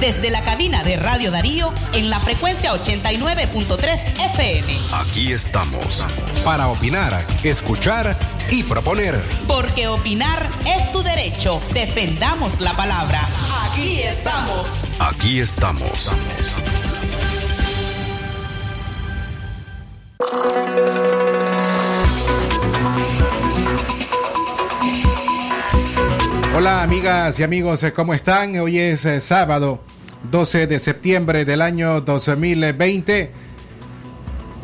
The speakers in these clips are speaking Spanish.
Desde la cabina de Radio Darío en la frecuencia 89.3 FM. Aquí estamos. Para opinar, escuchar y proponer. Porque opinar es tu derecho. Defendamos la palabra. Aquí estamos. Aquí estamos. Hola amigas y amigos, ¿cómo están? Hoy es eh, sábado 12 de septiembre del año 2020.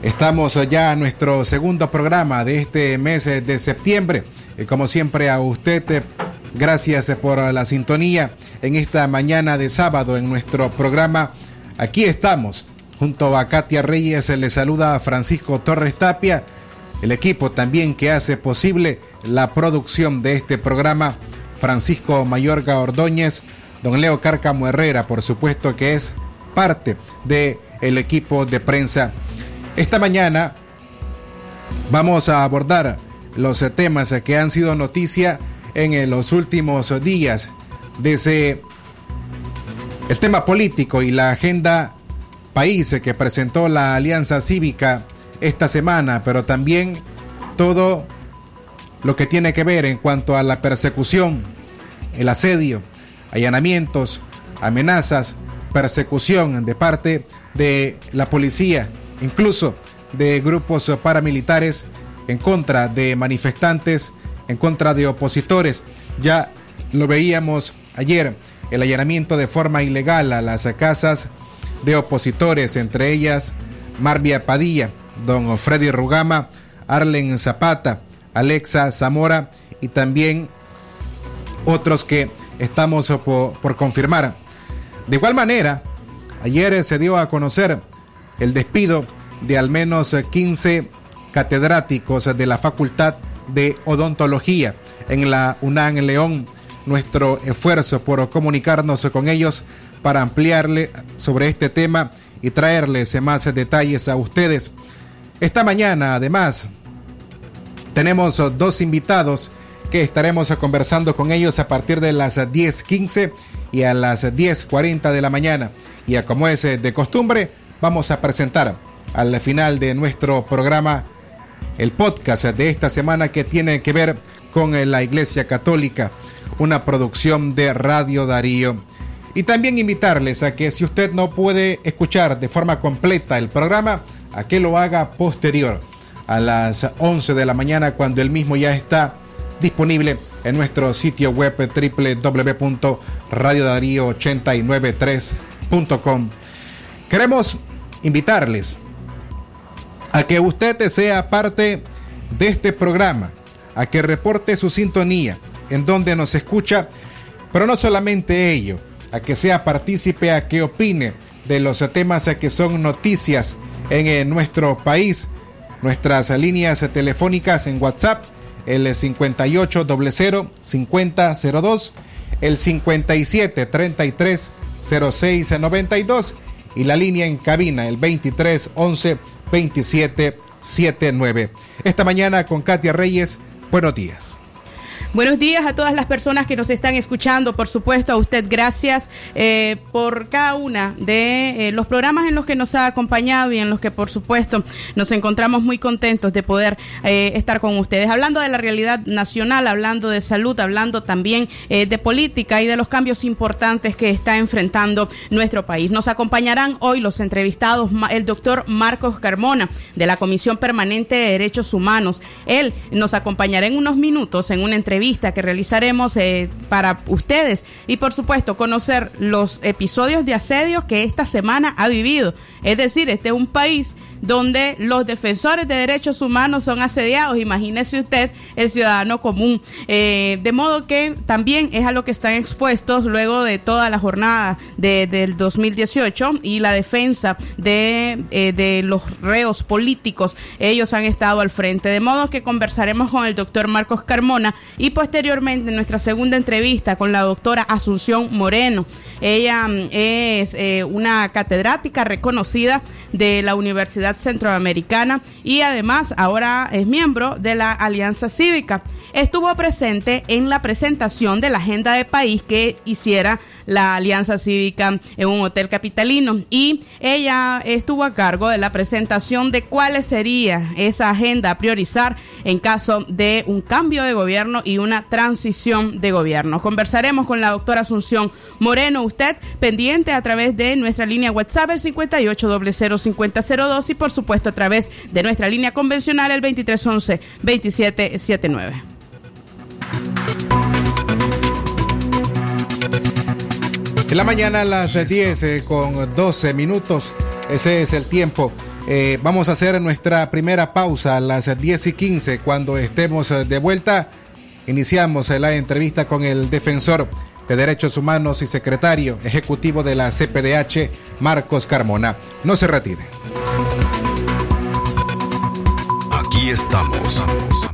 Estamos ya en nuestro segundo programa de este mes de septiembre. Como siempre a usted, eh, gracias por la sintonía en esta mañana de sábado en nuestro programa. Aquí estamos. Junto a Katia Reyes le saluda a Francisco Torres Tapia, el equipo también que hace posible la producción de este programa Francisco Mayorga Ordóñez, don Leo Cárcamo Herrera, por supuesto que es parte del el equipo de prensa. Esta mañana vamos a abordar los temas que han sido noticia en los últimos días, desde el tema político y la agenda país que presentó la Alianza Cívica esta semana, pero también todo lo que tiene que ver en cuanto a la persecución el asedio, allanamientos, amenazas, persecución de parte de la policía, incluso de grupos paramilitares en contra de manifestantes, en contra de opositores. Ya lo veíamos ayer, el allanamiento de forma ilegal a las casas de opositores, entre ellas Marvia Padilla, don Freddy Rugama, Arlen Zapata, Alexa Zamora y también otros que estamos por, confirmar. De igual manera, ayer se dio a conocer el despido de al menos 15 catedráticos de la Facultad de Odontología en la UNAM León. Nuestro esfuerzo por comunicarnos con ellos para ampliarle sobre este tema y traerles más detalles a ustedes. Esta mañana, además, tenemos dos invitados que estaremos conversando con ellos a partir de las 10.15 y a las 10.40 de la mañana. Y como es de costumbre, vamos a presentar al final de nuestro programa el podcast de esta semana que tiene que ver con la Iglesia Católica, una producción de Radio Darío. Y también invitarles a que si usted no puede escuchar de forma completa el programa, a que lo haga posterior a las 11 de la mañana cuando el mismo ya está disponible en nuestro sitio web www.radiodarío893.com. Queremos invitarles a que usted sea parte de este programa, a que reporte su sintonía en donde nos escucha, pero no solamente ello, a que sea partícipe, a que opine de los temas que son noticias en nuestro país, nuestras líneas telefónicas en WhatsApp el 58 00 5002, el 57 33 06 92 y la línea en cabina el 23 11 27 79. Esta mañana con Katia Reyes, buenos días. Buenos días a todas las personas que nos están escuchando. Por supuesto, a usted gracias eh, por cada una de eh, los programas en los que nos ha acompañado y en los que, por supuesto, nos encontramos muy contentos de poder eh, estar con ustedes. Hablando de la realidad nacional, hablando de salud, hablando también de política y de los cambios importantes que está enfrentando nuestro país. Nos acompañarán hoy los entrevistados, el doctor Marcos Carmona, de la Comisión Permanente de Derechos Humanos. Él nos acompañará en unos minutos en una entrevista que realizaremos eh, para ustedes y por supuesto conocer los episodios de asedio que esta semana ha vivido. Es decir, este es un país donde los defensores de derechos humanos son asediados. Imagínese usted el ciudadano común. Eh, de modo que también es a lo que están expuestos luego de toda la jornada de, del 2018 y la defensa de, eh, de los reos políticos. Ellos han estado al frente. De modo que conversaremos con el doctor Marcos Carmona y posteriormente en nuestra segunda entrevista con la doctora Asunción Moreno. Ella mm, es eh, una catedrática reconocida de la Universidad Centroamericana y además ahora es miembro de la Alianza Cívica. Estuvo presente en la presentación de la agenda de país que hiciera la Alianza Cívica en un hotel capitalino y ella estuvo a cargo de la presentación de cuál sería esa agenda a priorizar en caso de un cambio de gobierno y una transición de gobierno. Conversaremos con la doctora Asunción Moreno, usted pendiente a través de nuestra línea WhatsApp el 58005002 y por supuesto a través de nuestra línea convencional el 2311 2779. En la mañana a las 10 eh, con 12 minutos, ese es el tiempo. Eh, vamos a hacer nuestra primera pausa a las 10 y 15. Cuando estemos eh, de vuelta, iniciamos eh, la entrevista con el defensor de Derechos Humanos y secretario ejecutivo de la CPDH, Marcos Carmona. No se retire. Estamos.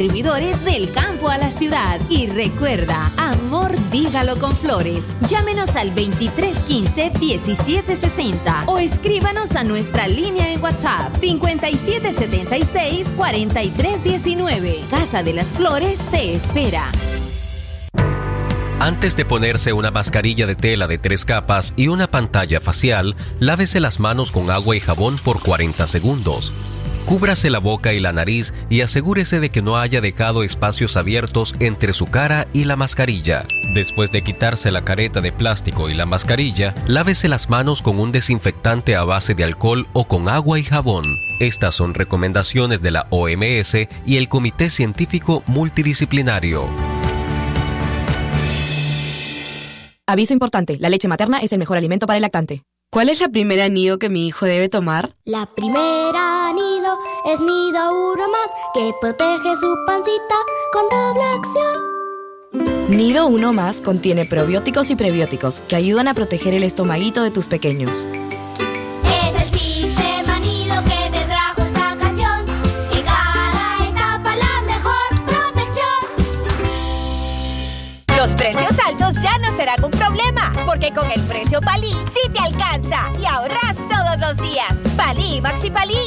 distribuidores del campo a la ciudad. Y recuerda, amor dígalo con flores. Llámenos al 2315-1760 o escríbanos a nuestra línea en WhatsApp 5776-4319. Casa de las Flores te espera. Antes de ponerse una mascarilla de tela de tres capas y una pantalla facial, lávese las manos con agua y jabón por 40 segundos. Cúbrase la boca y la nariz y asegúrese de que no haya dejado espacios abiertos entre su cara y la mascarilla. Después de quitarse la careta de plástico y la mascarilla, lávese las manos con un desinfectante a base de alcohol o con agua y jabón. Estas son recomendaciones de la OMS y el Comité Científico Multidisciplinario. Aviso importante, la leche materna es el mejor alimento para el lactante. ¿Cuál es la primera nido que mi hijo debe tomar? La primera nido es nido uno más que protege su pancita con doble acción. Nido uno más contiene probióticos y prebióticos que ayudan a proteger el estomaguito de tus pequeños. Es el sistema nido que te trajo esta canción. En cada etapa la mejor protección. Los precios altos ya no serán un problema, porque con el precio Palí sí te alcanza y ahorras todos los días. Palí Maxi Palí,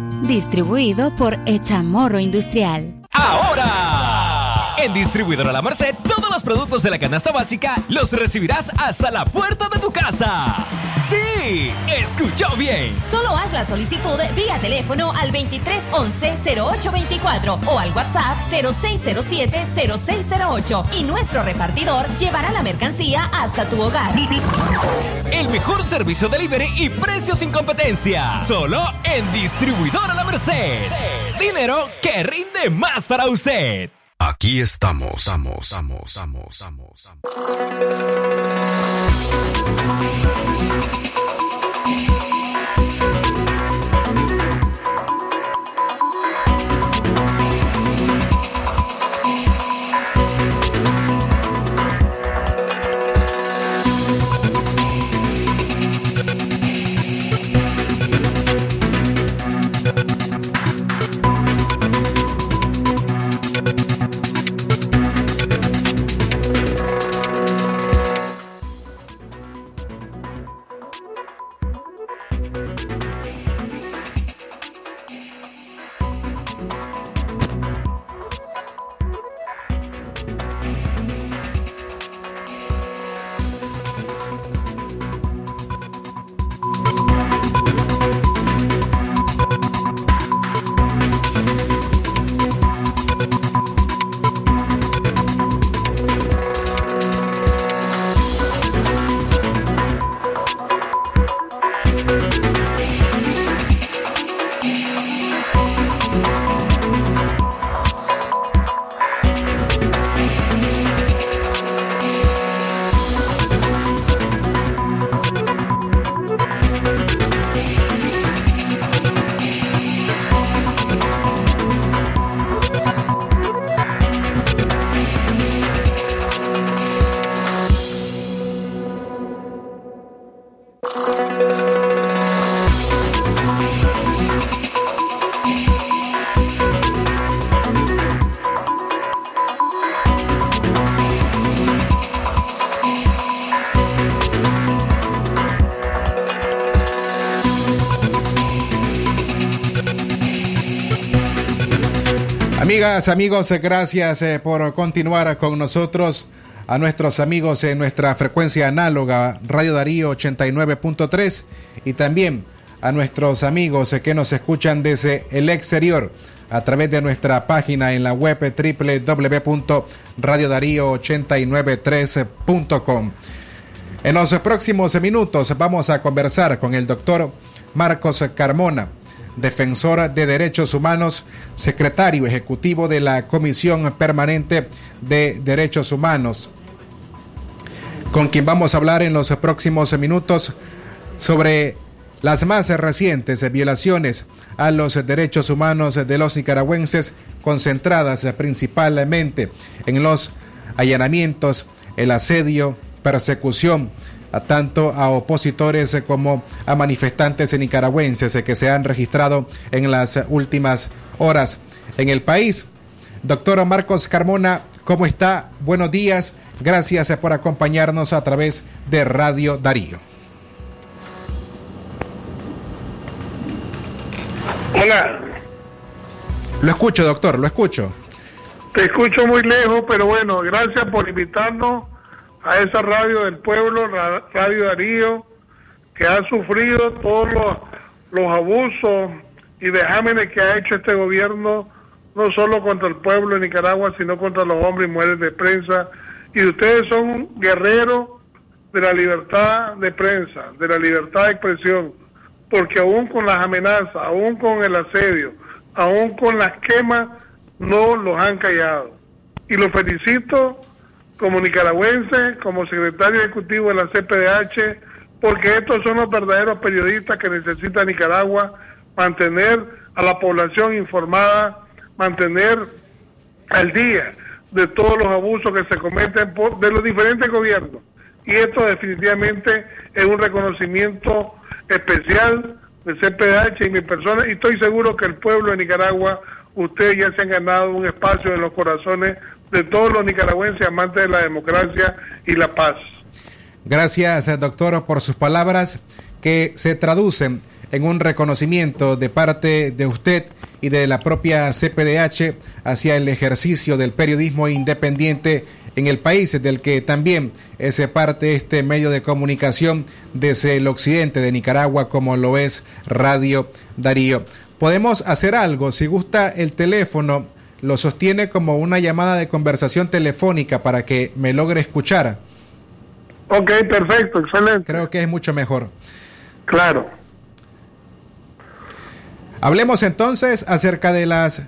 Distribuido por Echamorro Industrial. Ahora, en Distribuidora La Merced, todos los productos de la canasta básica los recibirás hasta la puerta de tu casa. Sí, escuchó bien. Solo haz la solicitud vía teléfono al 2311-0824 o al WhatsApp 0607-0608 y nuestro repartidor llevará la mercancía hasta tu hogar. El mejor servicio delivery y precios sin competencia. Solo en Distribuidora La Merced. Dinero que rinde más para usted. Aquí estamos. Estamos, estamos, estamos, estamos. Amigos, gracias eh, por continuar con nosotros. A nuestros amigos en nuestra frecuencia análoga Radio Darío 89.3 y también a nuestros amigos que nos escuchan desde el exterior a través de nuestra página en la web www.radiodarío893.com. En los próximos minutos vamos a conversar con el doctor Marcos Carmona, defensor de derechos humanos, secretario ejecutivo de la Comisión Permanente de Derechos Humanos, con quien vamos a hablar en los próximos minutos sobre las más recientes violaciones a los derechos humanos de los nicaragüenses, concentradas principalmente en los allanamientos, el asedio, persecución, a tanto a opositores como a manifestantes nicaragüenses que se han registrado en las últimas horas en el país. Doctor Marcos Carmona, ¿cómo está? Buenos días. Gracias por acompañarnos a través de Radio Darío. Hola. Lo escucho, doctor, lo escucho. Te escucho muy lejos, pero bueno, gracias por invitarnos a esa radio del pueblo, Radio Darío, que ha sufrido todos los, abusos y vejámenes que ha hecho este gobierno, no solo contra el pueblo de Nicaragua, sino contra los hombres y mujeres de prensa. Y ustedes son guerreros de la libertad de prensa, de la libertad de expresión, porque aún con las amenazas, aún con el asedio, aún con las quemas, no los han callado. Y los felicito como nicaragüense, como secretario ejecutivo de la CPDH, porque estos son los verdaderos periodistas que necesita Nicaragua mantener a la población informada, mantener al día de todos los abusos que se cometen por, de los diferentes gobiernos. Y esto definitivamente es un reconocimiento especial de CPDH y mi persona, y estoy seguro que el pueblo de Nicaragua, ustedes ya se han ganado un espacio en los corazones de todos los nicaragüenses amantes de la democracia y la paz. Gracias, doctor, por sus palabras que se traducen en un reconocimiento de parte de usted y de la propia CPDH hacia el ejercicio del periodismo independiente en el país, del que también es parte este medio de comunicación desde el occidente de Nicaragua, como lo es Radio Darío. Podemos hacer algo, si gusta el teléfono lo sostiene como una llamada de conversación telefónica para que me logre escuchar. Ok, perfecto, excelente. Creo que es mucho mejor. Claro. Hablemos entonces acerca de las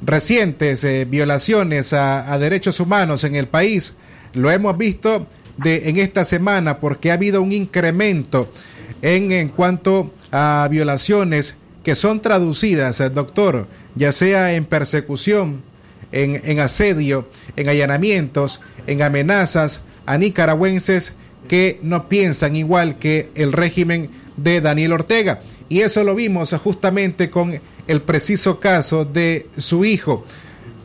recientes eh, violaciones a, derechos humanos en el país. Lo hemos visto de, en esta semana porque ha habido un incremento en, en cuanto a violaciones que son traducidas, eh, doctor, ya sea en persecución, en, asedio, en allanamientos, en amenazas a nicaragüenses que no piensan igual que el régimen de Daniel Ortega. Y eso lo vimos justamente con el preciso caso de su hijo.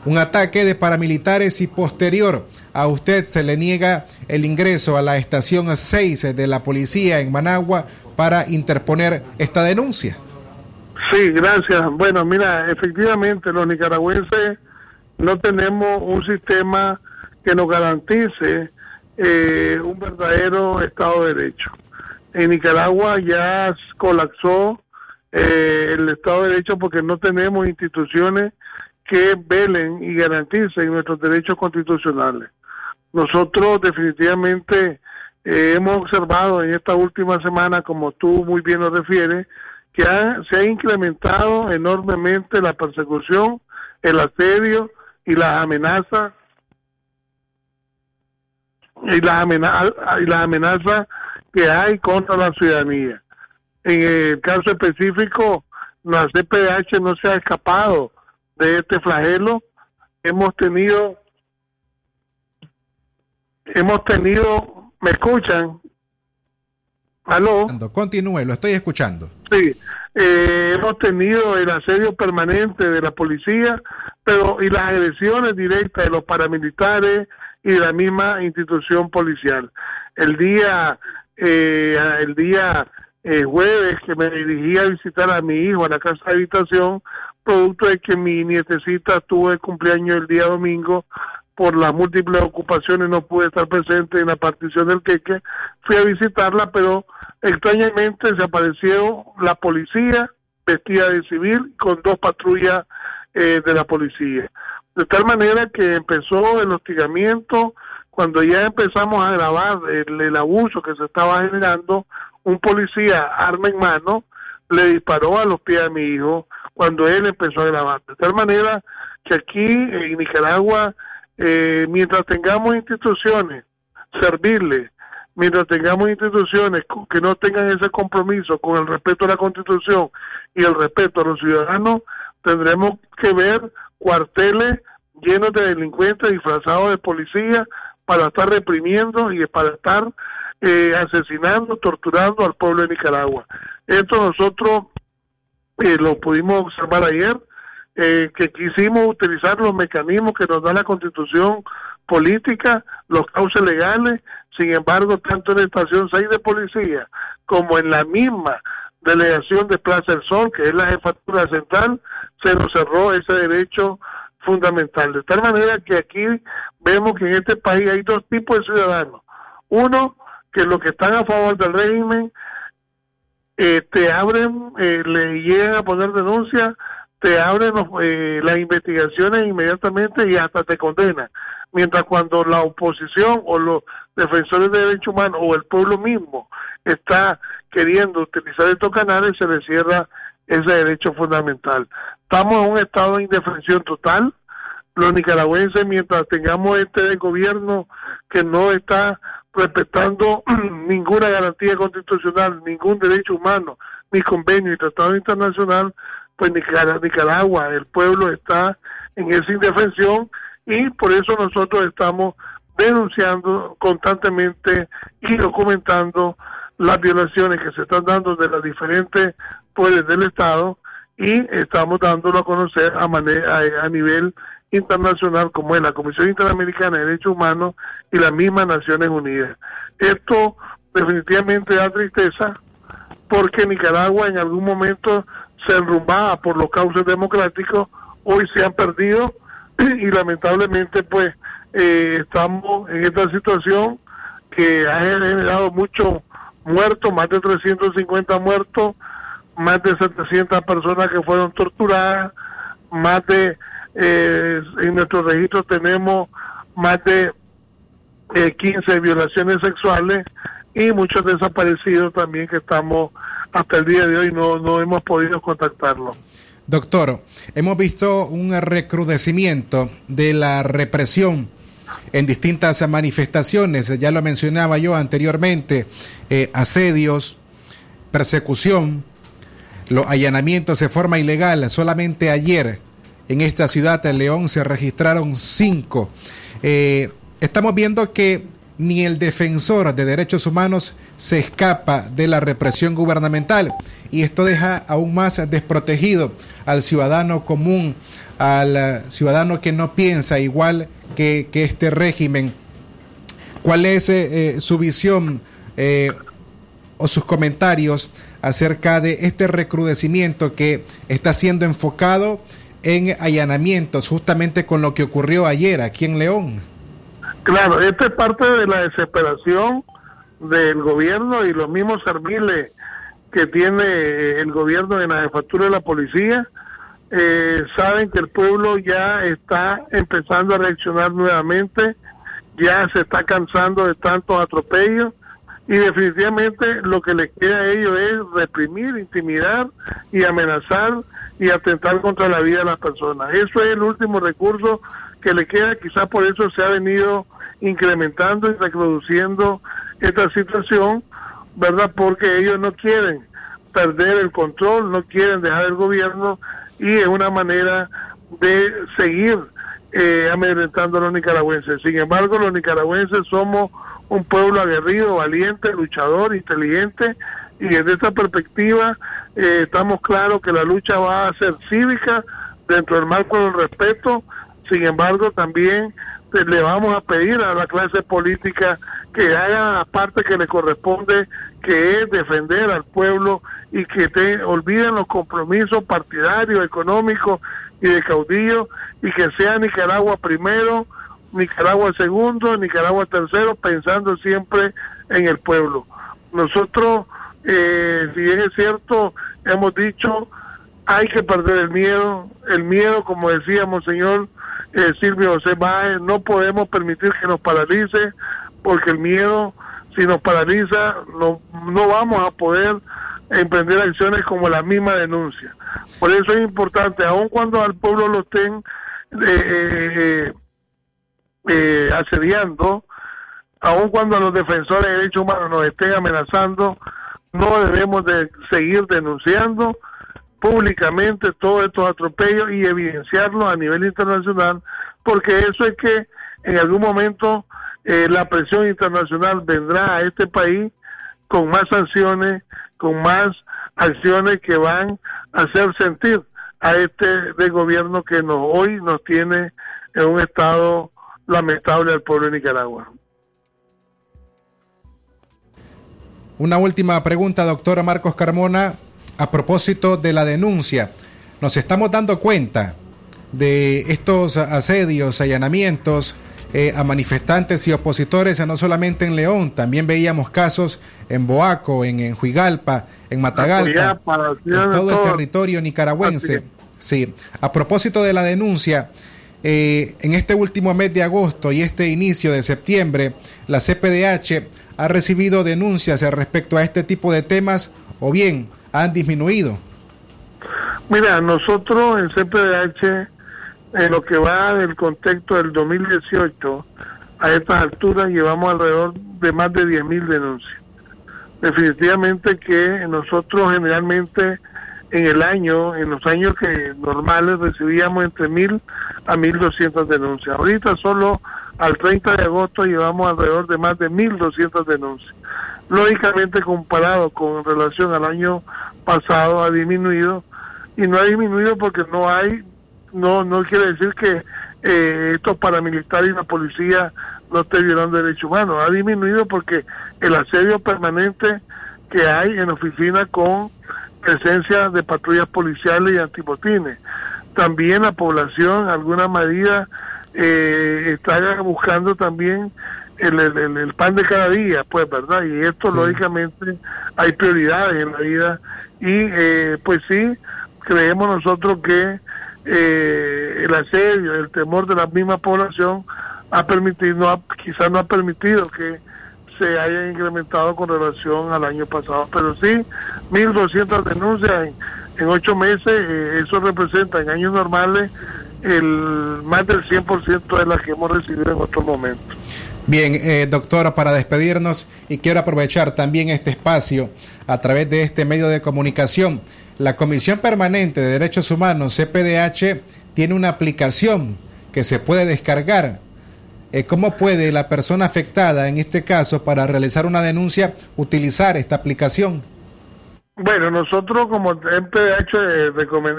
Un ataque de paramilitares y posterior a usted se le niega el ingreso a la estación 6 de la policía en Managua para interponer esta denuncia. Sí, gracias. Bueno, mira, efectivamente los nicaragüenses no tenemos un sistema que nos garantice eh, un verdadero Estado de Derecho. En Nicaragua ya colapsó eh, el Estado de Derecho porque no tenemos instituciones que velen y garanticen nuestros derechos constitucionales. Nosotros definitivamente eh, hemos observado en esta última semana, como tú muy bien lo refieres, que se ha incrementado enormemente la persecución, el asedio y las amenazas y las amenazas y las amenazas que hay contra la ciudadanía. En el caso específico, la CPH no se ha escapado de este flagelo. Hemos tenido hemos tenido, ¿me escuchan? ¿Aló? Continúe, lo estoy escuchando. Sí, eh, hemos tenido el asedio permanente de la policía, pero y las agresiones directas de los paramilitares y de la misma institución policial. El día, eh, el día eh, jueves que me dirigí a visitar a mi hijo a la casa de habitación, producto de que mi nietecita tuvo el cumpleaños el día domingo por las múltiples ocupaciones no pude estar presente en la partición del queque, fui a visitarla, pero extrañamente se apareció la policía vestida de civil con dos patrullas eh, de la policía. De tal manera que empezó el hostigamiento, cuando ya empezamos a grabar el, el abuso que se estaba generando, un policía arma en mano le disparó a los pies a mi hijo cuando él empezó a grabar. De tal manera que aquí en Nicaragua, eh, mientras tengamos instituciones servirle, mientras tengamos instituciones que no tengan ese compromiso con el respeto a la Constitución y el respeto a los ciudadanos, tendremos que ver cuarteles llenos de delincuentes disfrazados de policía para estar reprimiendo y para estar eh, asesinando, torturando al pueblo de Nicaragua. Esto nosotros eh, lo pudimos observar ayer, eh, que quisimos utilizar los mecanismos que nos da la constitución política, los cauces legales, sin embargo, tanto en la estación 6 de policía como en la misma delegación de Plaza del Sol, que es la jefatura central, se nos cerró ese derecho fundamental. De tal manera que aquí vemos que en este país hay dos tipos de ciudadanos. Uno, que los que están a favor del régimen eh, te abren, le llegan a poner denuncia, te abren los, eh, las investigaciones inmediatamente y hasta te condenan. Mientras cuando la oposición o los defensores de derechos humanos o el pueblo mismo está queriendo utilizar estos canales, se le cierra ese derecho fundamental. Estamos en un estado de indefensión total. Los nicaragüenses, mientras tengamos este gobierno que no está respetando ninguna garantía constitucional, ningún derecho humano, ni convenio ni tratado internacional, pues Nicara- Nicaragua, el pueblo está en esa indefensión y por eso nosotros estamos denunciando constantemente y documentando las violaciones que se están dando de las diferentes poderes del Estado y estamos dándolo a conocer a, a nivel internacional como es la Comisión Interamericana de Derechos Humanos y las mismas Naciones Unidas. Esto definitivamente da tristeza porque Nicaragua en algún momento se enrumbaba por los cauces democráticos, hoy se han perdido y lamentablemente pues eh, estamos en esta situación que ha generado muchos muertos, más de 350 muertos, más de 700 personas que fueron torturadas, más de, eh, en nuestro registro tenemos más de eh, 15 violaciones sexuales y muchos desaparecidos también que estamos hasta el día de hoy no, no hemos podido contactarlos. Doctor, hemos visto un recrudecimiento de la represión en distintas manifestaciones, ya lo mencionaba yo anteriormente, eh, asedios, persecución, los allanamientos de forma ilegal. Solamente ayer en esta ciudad de León se registraron cinco. Eh, estamos viendo que ni el defensor de derechos humanos se escapa de la represión gubernamental y esto deja aún más desprotegido al ciudadano común, al eh, ciudadano que no piensa igual que, este régimen. ¿Cuál es eh, eh, su visión o sus comentarios acerca de este recrudecimiento que está siendo enfocado en allanamientos, justamente con lo que ocurrió ayer aquí en León? Claro, esta es parte de la desesperación del gobierno y los mismos serviles que tiene el gobierno en la jefatura de la policía. Eh, saben que el pueblo ya está empezando a reaccionar nuevamente, ya se está cansando de tantos atropellos y definitivamente lo que les queda a ellos es reprimir, intimidar y amenazar y atentar contra la vida de las personas. Eso es el último recurso que le queda, quizás por eso se ha venido incrementando y reproduciendo esta situación, ¿verdad? Porque ellos no quieren perder el control, no quieren dejar el gobierno y es una manera de seguir eh, amedrentando a los nicaragüenses. Sin embargo, los nicaragüenses somos un pueblo aguerrido, valiente, luchador, inteligente y desde esta perspectiva eh, estamos claros que la lucha va a ser cívica dentro del marco del respeto Sin embargo, también le vamos a pedir a la clase política que haga la parte que le corresponde, que es defender al pueblo y que te olviden los compromisos partidarios, económicos y de caudillo y que sea Nicaragua primero, Nicaragua segundo, Nicaragua tercero, pensando siempre en el pueblo. Nosotros, eh, si es cierto, hemos dicho, hay que perder el miedo, el miedo, como decíamos, señor eh, Silvio José Báez, no podemos permitir que nos paralice, porque el miedo, si nos paraliza, no, no vamos a poder emprender acciones como la misma denuncia. Por eso es importante, aun cuando al pueblo lo estén eh, eh, eh, asediando, aun cuando los defensores de derechos humanos nos estén amenazando, no debemos de seguir denunciando públicamente todos estos atropellos y evidenciarlos a nivel internacional, porque eso es que en algún momento eh, la presión internacional vendrá a este país con más sanciones, con más acciones que van a hacer sentir a este de gobierno que hoy nos tiene en un estado lamentable al pueblo de Nicaragua. Una última pregunta, doctora Marcos Carmona, a propósito de la denuncia. Nos estamos dando cuenta de estos asedios, allanamientos eh, a manifestantes y opositores, no solamente en León, también veíamos casos en Boaco, en, en Huigalpa, en Matagalpa, en todo el territorio nicaragüense. Sí, a propósito de la denuncia, eh, en este último mes de agosto y este inicio de septiembre, la CPDH ha recibido denuncias respecto a este tipo de temas o bien han disminuido. Mira, nosotros en CPDH, en lo que va del contexto del 2018, a estas alturas llevamos alrededor de más de 10.000 denuncias. Definitivamente que nosotros generalmente en el año, en los años que normales recibíamos entre 1.000 a 1.200 denuncias. Ahorita solo al 30 de agosto llevamos alrededor de más de 1.200 denuncias. Lógicamente comparado con relación al año pasado ha disminuido y no ha disminuido porque no hay, no no quiere decir que eh, estos paramilitares y la policía no estén violando derechos humanos, ha disminuido porque el asedio permanente que hay en oficina con presencia de patrullas policiales y antipotines. También la población, alguna medida, eh, está buscando también el, el, el, pan de cada día, pues, ¿verdad? Y esto, lógicamente, hay prioridades en la vida. Y, eh, pues sí, creemos nosotros que eh, el asedio, el temor de la misma población ha permitido, no ha, quizás no ha permitido que se haya incrementado con relación al año pasado. Pero sí, 1.200 denuncias en, en ocho meses, eh, eso representa en años normales el más del 100% de las que hemos recibido en otros momentos. Bien, eh, doctora, para despedirnos y quiero aprovechar también este espacio a través de este medio de comunicación. La Comisión Permanente de Derechos Humanos, CPDH, tiene una aplicación que se puede descargar. Eh, ¿Cómo puede la persona afectada, en este caso, para realizar una denuncia, utilizar esta aplicación? Bueno, nosotros como MPDH, eh,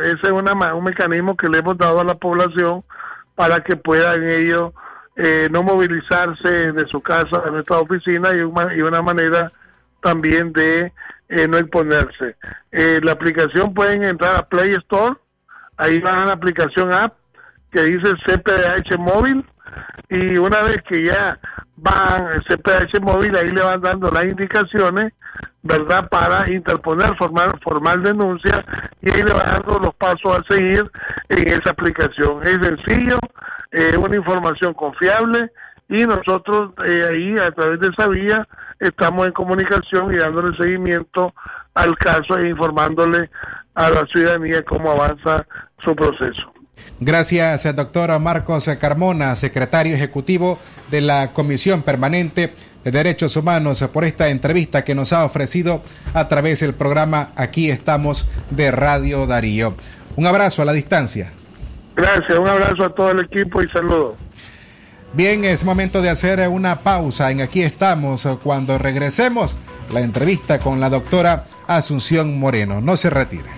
ese es una, un mecanismo que le hemos dado a la población para que puedan ellos eh, no movilizarse de su casa a nuestra oficina y una, y una manera también de eh, no imponerse. Eh, la aplicación pueden entrar a Play Store, ahí van a la aplicación app que dice CPDH móvil y una vez que ya van el CPDH móvil ahí le van dando las indicaciones verdad para interponer formal formal denuncia y ahí le van dando los pasos a seguir en esa aplicación es sencillo es una información confiable y nosotros eh, ahí a través de esa vía estamos en comunicación y dándole seguimiento al caso e informándole a la ciudadanía cómo avanza su proceso. Gracias, doctor Marcos Carmona, secretario ejecutivo de la Comisión Permanente de Derechos Humanos, por esta entrevista que nos ha ofrecido a través del programa Aquí estamos de Radio Darío. Un abrazo a la distancia. Gracias, un abrazo a todo el equipo y saludos. Bien, es momento de hacer una pausa en Aquí estamos. Cuando regresemos, la entrevista con la doctora Asunción Moreno. No se retire.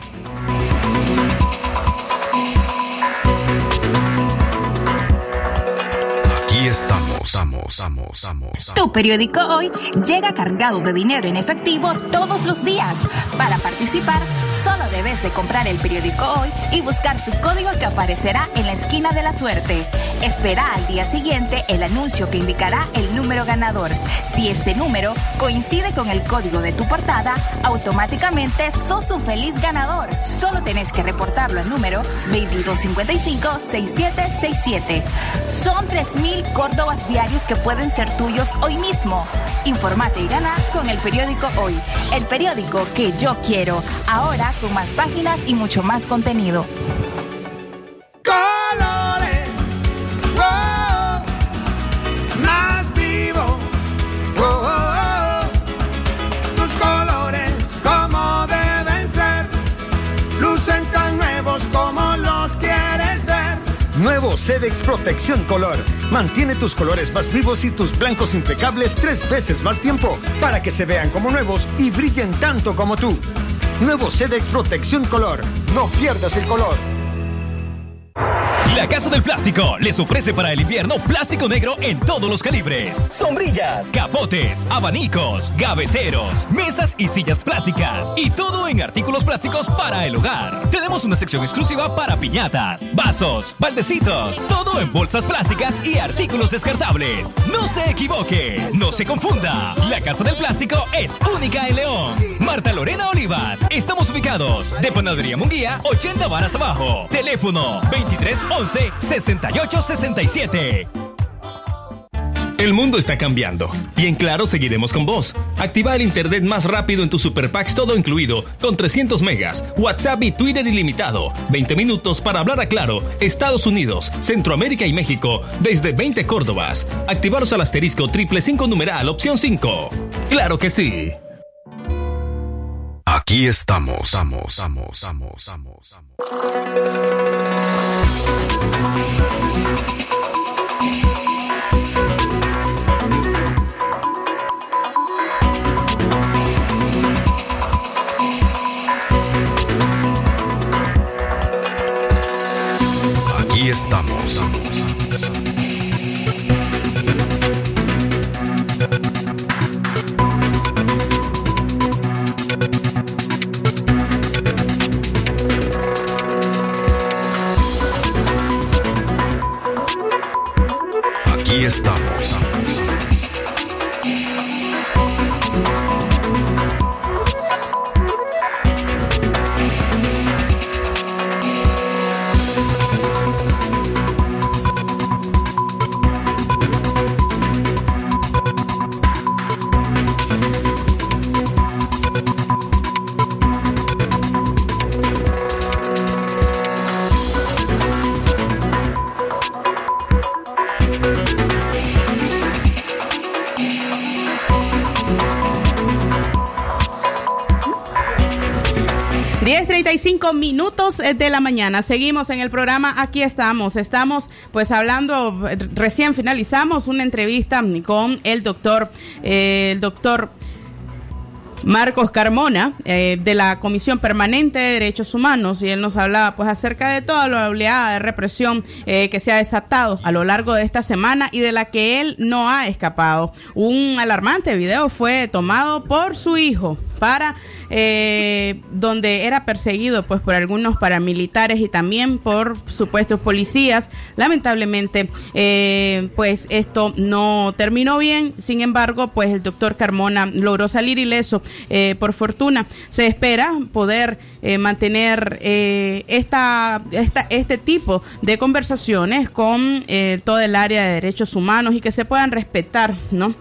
Amos, amos, amos. Tu periódico hoy llega cargado de dinero en efectivo todos los días. Para participar, solo debes de comprar el periódico hoy y buscar tu código que aparecerá en la esquina de la suerte. Espera al día siguiente el anuncio que indicará el número ganador. Si este número coincide con el código de tu portada, automáticamente sos un feliz ganador. Solo tenés que reportarlo al número 2255-6767. Son 3.000 córdobas diarios que pueden ser tuyos hoy mismo. Informate y gana con el periódico Hoy. El periódico que yo quiero. Ahora con más páginas y mucho más contenido. Sedex Protección Color. Mantiene tus colores más vivos y tus blancos impecables tres veces más tiempo para que se vean como nuevos y brillen tanto como tú. Nuevo Sedex Protección Color. No pierdas el color. La Casa del Plástico les ofrece para el invierno plástico negro en todos los calibres. Sombrillas, capotes, abanicos, gaveteros, mesas y sillas plásticas. Y todo en artículos plásticos para el hogar. Tenemos una sección exclusiva para piñatas, vasos, baldecitos. Todo en bolsas plásticas y artículos descartables. No se equivoque, no se confunda. La Casa del Plástico es única en León. Marta Lorena Olivas. Estamos ubicados de Panadería Munguía, 80 varas abajo. Teléfono 2311 6867. El mundo está cambiando y en Claro seguiremos con vos. Activa el internet más rápido en tu Super Packs todo incluido con 300 megas, WhatsApp y Twitter ilimitado. 20 minutos para hablar a Claro, Estados Unidos, Centroamérica y México desde 20 Córdobas. Activaros al asterisco triple 5 numeral opción 5. Claro que sí. Aquí estamos. Estamos, estamos, estamos, estamos. Minutos eh, de la mañana. Seguimos en el programa. Aquí estamos. Estamos pues hablando, recién finalizamos una entrevista con el doctor, eh, el doctor Marcos Carmona, eh, de la Comisión Permanente de Derechos Humanos, y él nos hablaba pues acerca de toda la oleada de represión eh, que se ha desatado a lo largo de esta semana y de la que él no ha escapado. Un alarmante video fue tomado por su hijo para eh, donde era perseguido pues por algunos paramilitares y también por supuestos policías. Lamentablemente eh, pues esto no terminó bien, sin embargo pues el doctor Carmona logró salir ileso eh, por fortuna. Se espera poder eh, mantener eh, esta, esta, este tipo de conversaciones con todo el área de derechos humanos y que se puedan respetar, ¿no?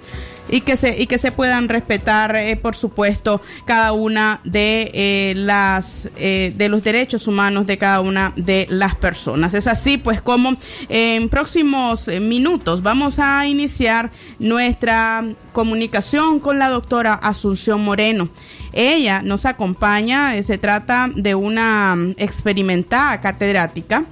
Y que se y que se puedan respetar eh, por supuesto cada una de eh, las eh, de los derechos humanos de cada una de las personas. Es así pues como en próximos eh, minutos vamos a iniciar nuestra comunicación con la doctora Asunción Moreno. Ella nos acompaña eh, se trata de una mm, experimentada catedrática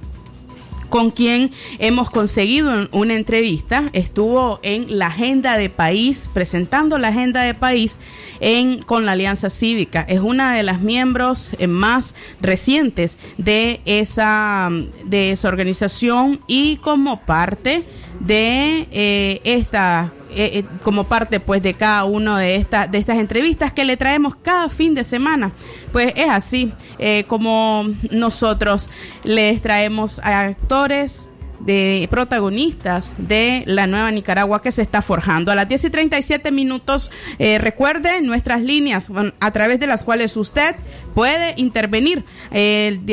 con quien hemos conseguido una entrevista. Estuvo en la agenda de país, presentando la agenda de país en, con la Alianza Cívica. Es una de las miembros eh, más recientes de esa, de esa organización y como parte de eh, esta eh, eh, como parte pues de cada uno de estas de estas entrevistas que le traemos cada fin de semana. Pues es así eh, como nosotros les traemos a actores de protagonistas de la nueva Nicaragua que se está forjando. A las 10 y 37 minutos, eh, recuerde nuestras líneas a través de las cuales usted puede intervenir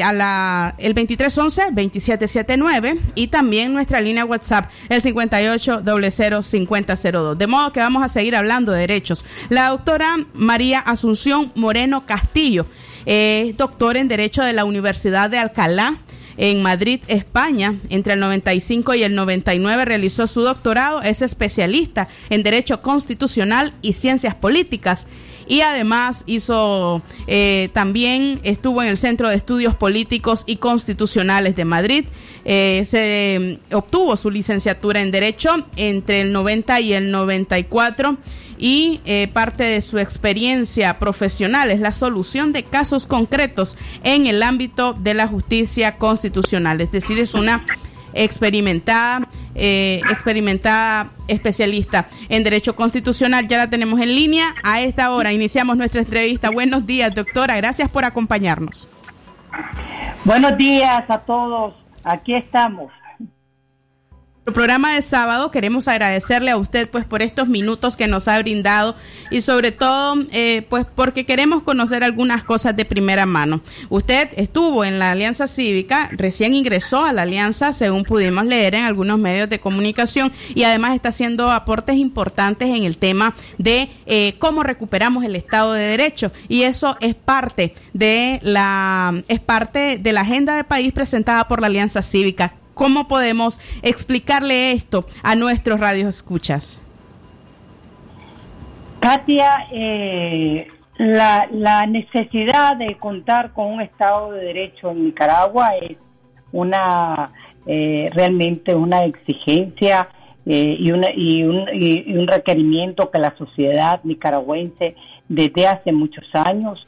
a la, el 2311-2779 y también nuestra línea WhatsApp, el 58005002. De modo que vamos a seguir hablando de derechos. La doctora María Asunción Moreno Castillo, eh, doctor en Derecho de la Universidad de Alcalá en Madrid, España. Entre el 95 y el 99 realizó su doctorado. Es especialista en Derecho Constitucional y Ciencias Políticas. Y además hizo, eh, también estuvo en el Centro de Estudios Políticos y Constitucionales de Madrid. Eh, se obtuvo su licenciatura en Derecho entre el 90 y el 94 y eh, parte de su experiencia profesional es la solución de casos concretos en el ámbito de la justicia constitucional. Es decir, es una experimentada, eh, experimentada especialista en Derecho Constitucional. Ya la tenemos en línea. A esta hora iniciamos nuestra entrevista. Buenos días, doctora. Gracias por acompañarnos. Buenos días a todos. Aquí estamos programa de sábado queremos agradecerle a usted pues por estos minutos que nos ha brindado y sobre todo eh, pues porque queremos conocer algunas cosas de primera mano. Usted estuvo en la Alianza Cívica, recién ingresó a la Alianza según pudimos leer en algunos medios de comunicación y además está haciendo aportes importantes en el tema de eh, cómo recuperamos el Estado de Derecho y eso es parte de la es parte de la agenda de país presentada por la Alianza Cívica ¿Cómo podemos explicarle esto a nuestros radios escuchas? Katia, eh, la, necesidad de contar con un Estado de Derecho en Nicaragua es una eh, realmente una exigencia eh, y, una, y, un, y un requerimiento que la sociedad nicaragüense desde hace muchos años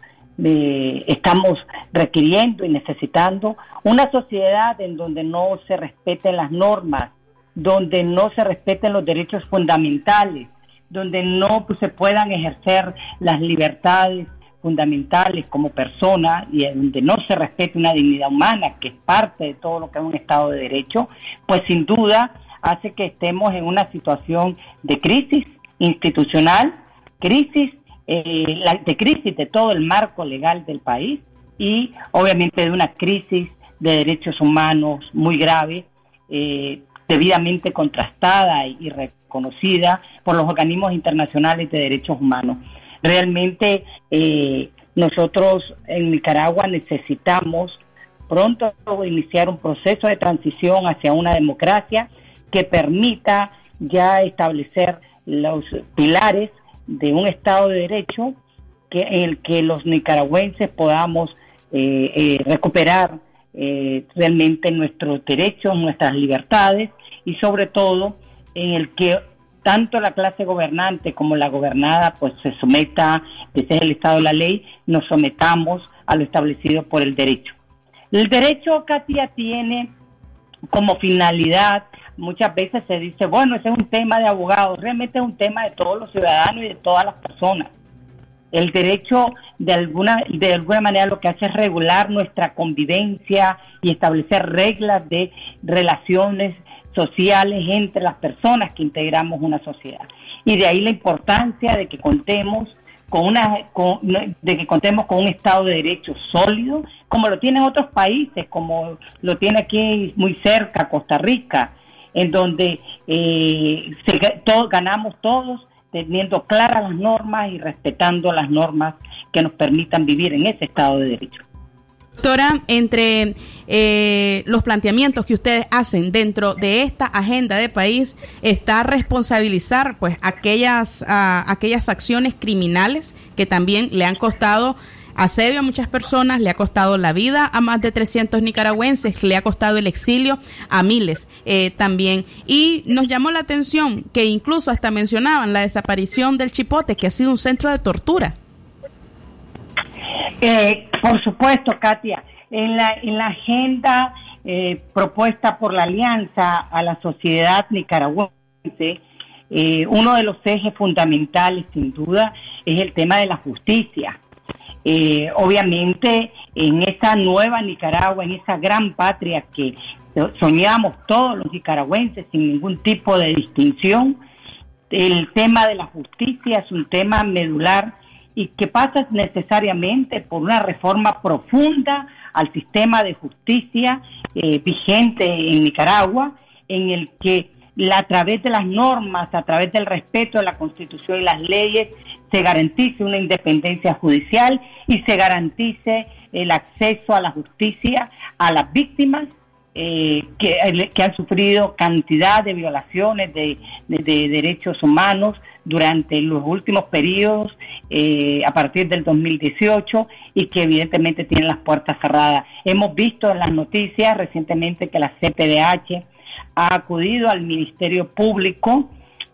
estamos requiriendo y necesitando una sociedad en donde no se respeten las normas, donde no se respeten los derechos fundamentales, donde no se puedan ejercer las libertades fundamentales como persona y donde no se respete una dignidad humana, que es parte de todo lo que es un Estado de Derecho, pues sin duda hace que estemos en una situación de crisis institucional, crisis eh, la, de crisis de todo el marco legal del país y obviamente de una crisis de derechos humanos muy grave, eh, debidamente contrastada y, reconocida por los organismos internacionales de derechos humanos. Realmente eh, nosotros en Nicaragua necesitamos pronto iniciar un proceso de transición hacia una democracia que permita ya establecer los pilares de un Estado de Derecho que, en el que los nicaragüenses podamos eh, eh, recuperar eh, realmente nuestros derechos, nuestras libertades y sobre todo en el que tanto la clase gobernante como la gobernada pues se someta, ese es el Estado de la ley, nos sometamos a lo establecido por el derecho. El derecho, Katia, tiene como finalidad muchas veces se dice, bueno, ese es un tema de abogados, realmente es un tema de todos los ciudadanos y de todas las personas. El derecho de alguna, de alguna manera lo que hace es regular nuestra convivencia y establecer reglas de relaciones sociales entre las personas que integramos una sociedad. Y de ahí la importancia de que contemos con una de que contemos con un Estado de Derecho sólido, como lo tienen otros países, como lo tiene aquí muy cerca Costa Rica, en donde eh, ganamos todos teniendo claras las normas y respetando las normas que nos permitan vivir en ese Estado de Derecho. Doctora, entre eh, los planteamientos que ustedes hacen dentro de esta agenda de país está responsabilizar pues aquellas, aquellas acciones criminales que también le han costado asedio a muchas personas, le ha costado la vida a más de 300 nicaragüenses, le ha costado el exilio a miles eh, también. Y nos llamó la atención que incluso hasta mencionaban la desaparición del Chipote, que ha sido un centro de tortura. Eh, por supuesto, Katia, en la, en la agenda eh, propuesta por la Alianza a la Sociedad Nicaragüense, eh, uno de los ejes fundamentales, sin duda, es el tema de la justicia. Eh, obviamente, en esa nueva Nicaragua, en esa gran patria que soñamos todos los nicaragüenses sin ningún tipo de distinción, el tema de la justicia es un tema medular y que pasa necesariamente por una reforma profunda al sistema de justicia eh, vigente en Nicaragua, en el que a través de las normas, a través del respeto de la Constitución y las leyes, se garantice una independencia judicial y se garantice el acceso a la justicia a las víctimas eh, que, que, han sufrido cantidad de violaciones de, derechos humanos durante los últimos periodos eh, a partir del 2018 y que evidentemente tienen las puertas cerradas. Hemos visto en las noticias recientemente que la CPDH ha acudido al Ministerio Público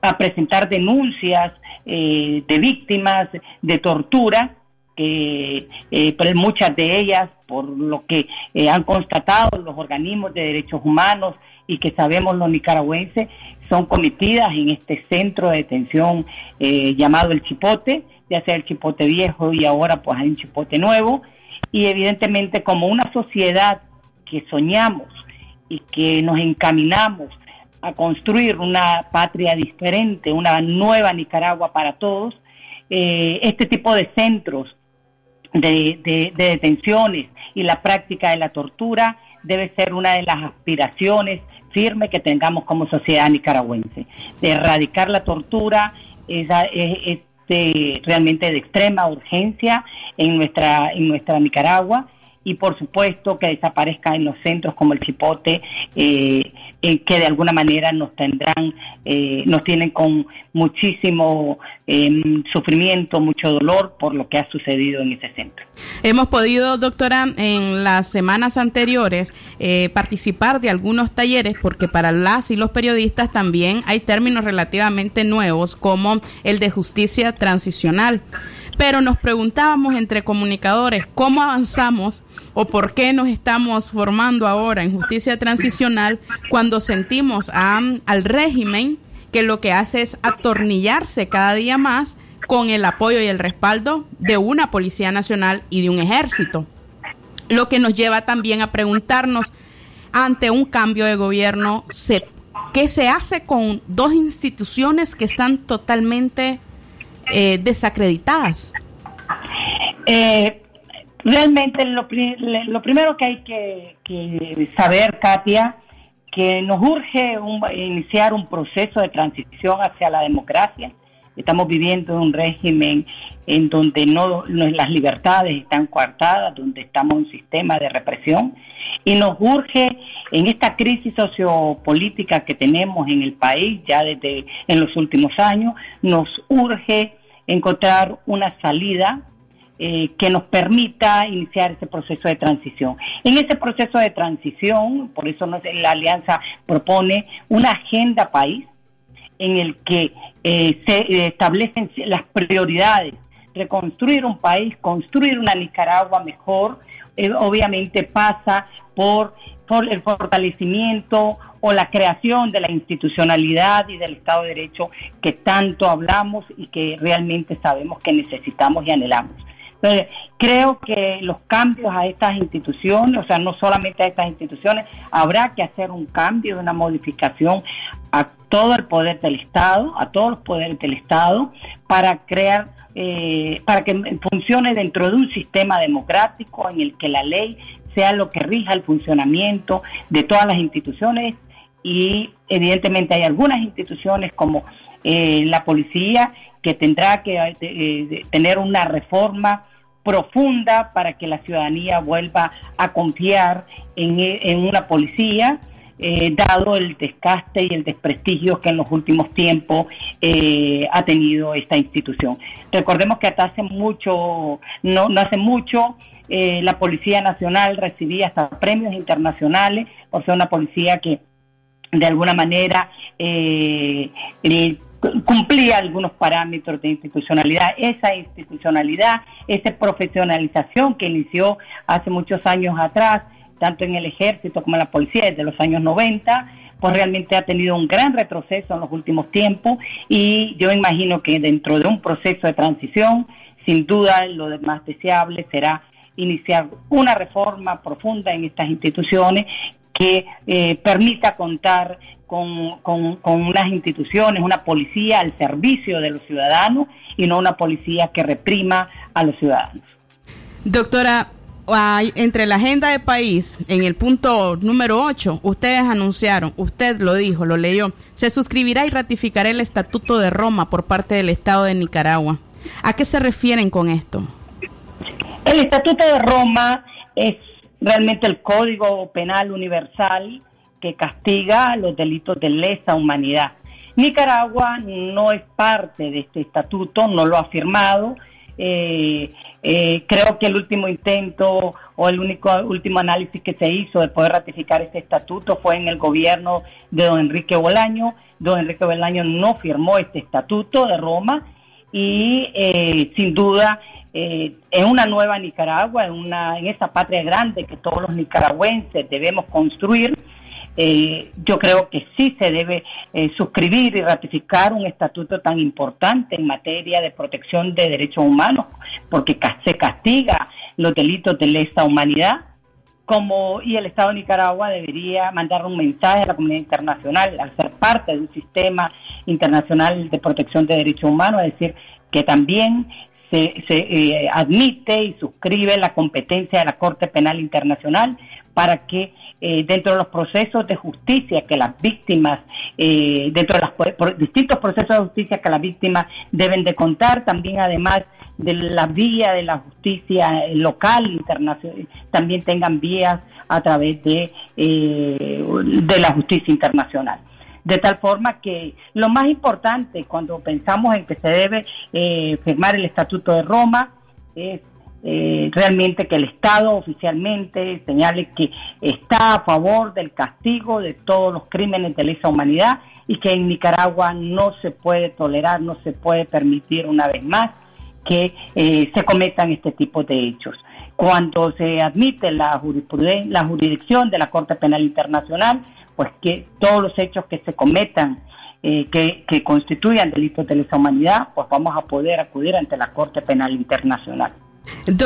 a presentar denuncias eh, de víctimas de tortura, que eh, muchas de ellas, por lo que eh, han constatado los organismos de derechos humanos y que sabemos los nicaragüenses, son cometidas en este centro de detención llamado el Chipote, ya sea el Chipote viejo y ahora pues hay un Chipote nuevo, y evidentemente como una sociedad que soñamos y que nos encaminamos a construir una patria diferente, una nueva Nicaragua para todos, eh, este tipo de centros de, detenciones y la práctica de la tortura debe ser una de las aspiraciones firmes que tengamos como sociedad nicaragüense. De erradicar la tortura es, es, realmente de extrema urgencia en nuestra, en nuestra Nicaragua y por supuesto que desaparezca en los centros como el Chipote, eh, eh, que de alguna manera nos tendrán, eh, nos tienen con muchísimo sufrimiento, mucho dolor por lo que ha sucedido en ese centro. Hemos podido, doctora, en las semanas anteriores participar de algunos talleres porque para las y los periodistas también hay términos relativamente nuevos como el de justicia transicional pero nos preguntábamos entre comunicadores cómo avanzamos o por qué nos estamos formando ahora en justicia transicional cuando sentimos al régimen que lo que hace es atornillarse cada día más con el apoyo y el respaldo de una Policía Nacional y de un ejército. Lo que nos lleva también a preguntarnos ante un cambio de gobierno, ¿qué se hace con dos instituciones que están totalmente eh, desacreditadas? Eh, realmente lo, lo, primero que hay que, saber, Katia, que nos urge iniciar un proceso de transición hacia la democracia. Estamos viviendo en un régimen en donde no, las libertades están coartadas, donde estamos en un sistema de represión y nos urge en esta crisis sociopolítica que tenemos en el país ya desde en los últimos años, nos urge encontrar una salida eh, que nos permita iniciar ese proceso de transición. En ese proceso de transición, por eso la Alianza propone una agenda país en el que eh, se establecen las prioridades, reconstruir un país, construir una Nicaragua mejor, eh, obviamente pasa por, por el fortalecimiento o la creación de la institucionalidad y del Estado de Derecho que tanto hablamos y que realmente sabemos que necesitamos y anhelamos. Entonces, creo que los cambios a estas instituciones, o sea, no solamente a estas instituciones, habrá que hacer un cambio, una modificación a todo el poder del Estado, a todos los poderes del Estado, para crear eh, para que funcione dentro de un sistema democrático en el que la ley sea lo que rija el funcionamiento de todas las instituciones. Y evidentemente hay algunas instituciones como eh, la policía que tendrá que eh, tener una reforma profunda para que la ciudadanía vuelva a confiar en, en una policía eh, dado el desgaste y el desprestigio que en los últimos tiempos eh, ha tenido esta institución. Recordemos que hasta hace mucho, no, no hace mucho, eh, la Policía Nacional recibía hasta premios internacionales por ser una policía que de alguna manera eh, eh, cumplía algunos parámetros de institucionalidad. Esa institucionalidad, esa profesionalización que inició hace muchos años atrás, tanto en el ejército como en la policía desde los años 90, pues realmente ha tenido un gran retroceso en los últimos tiempos y yo imagino que dentro de un proceso de transición, sin duda lo más deseable será iniciar una reforma profunda en estas instituciones que eh, permita contar con, con, con unas instituciones, una policía al servicio de los ciudadanos y no una policía que reprima a los ciudadanos. Doctora, hay- entre la agenda de país, en el punto número 8, ustedes anunciaron, usted lo dijo, lo leyó, se suscribirá y ratificará el Estatuto de Roma por parte del Estado de Nicaragua. ¿A qué se refieren con esto? El Estatuto de Roma es realmente el Código Penal Universal que castiga los delitos de lesa humanidad. Nicaragua no es parte de este estatuto, no lo ha firmado. Eh, eh, creo que el último intento o el único último análisis que se hizo de poder ratificar este estatuto fue en el gobierno de don Enrique Bolaño. Don Enrique Bolaño no firmó este estatuto de Roma y eh, sin duda eh, en una nueva Nicaragua, en, una, en esa patria grande que todos los nicaragüenses debemos construir, eh, yo creo que sí se debe eh, suscribir y ratificar un estatuto tan importante en materia de protección de derechos humanos, porque se castiga los delitos de lesa humanidad, como y el Estado de Nicaragua debería mandar un mensaje a la comunidad internacional al ser parte de un sistema internacional de protección de derechos humanos, es decir, que también se, se, eh, admite y suscribe la competencia de la Corte Penal Internacional para que eh, dentro de los procesos de justicia que las víctimas, eh, dentro de los distintos procesos de justicia que las víctimas deben de contar, también además de la vía de la justicia eh, local, internacional, también tengan vías a través de, eh, de la justicia internacional. De tal forma que lo más importante cuando pensamos en que se debe eh, firmar el Estatuto de Roma es eh, realmente que el Estado oficialmente señale que está a favor del castigo de todos los crímenes de lesa humanidad y que en Nicaragua no se puede tolerar, no se puede permitir una vez más que eh, se cometan este tipo de hechos. Cuando se admite la, la jurisdicción de la Corte Penal Internacional, pues que todos los hechos que se cometan eh, que, que constituyan delitos de lesa humanidad, pues vamos a poder acudir ante la Corte Penal Internacional.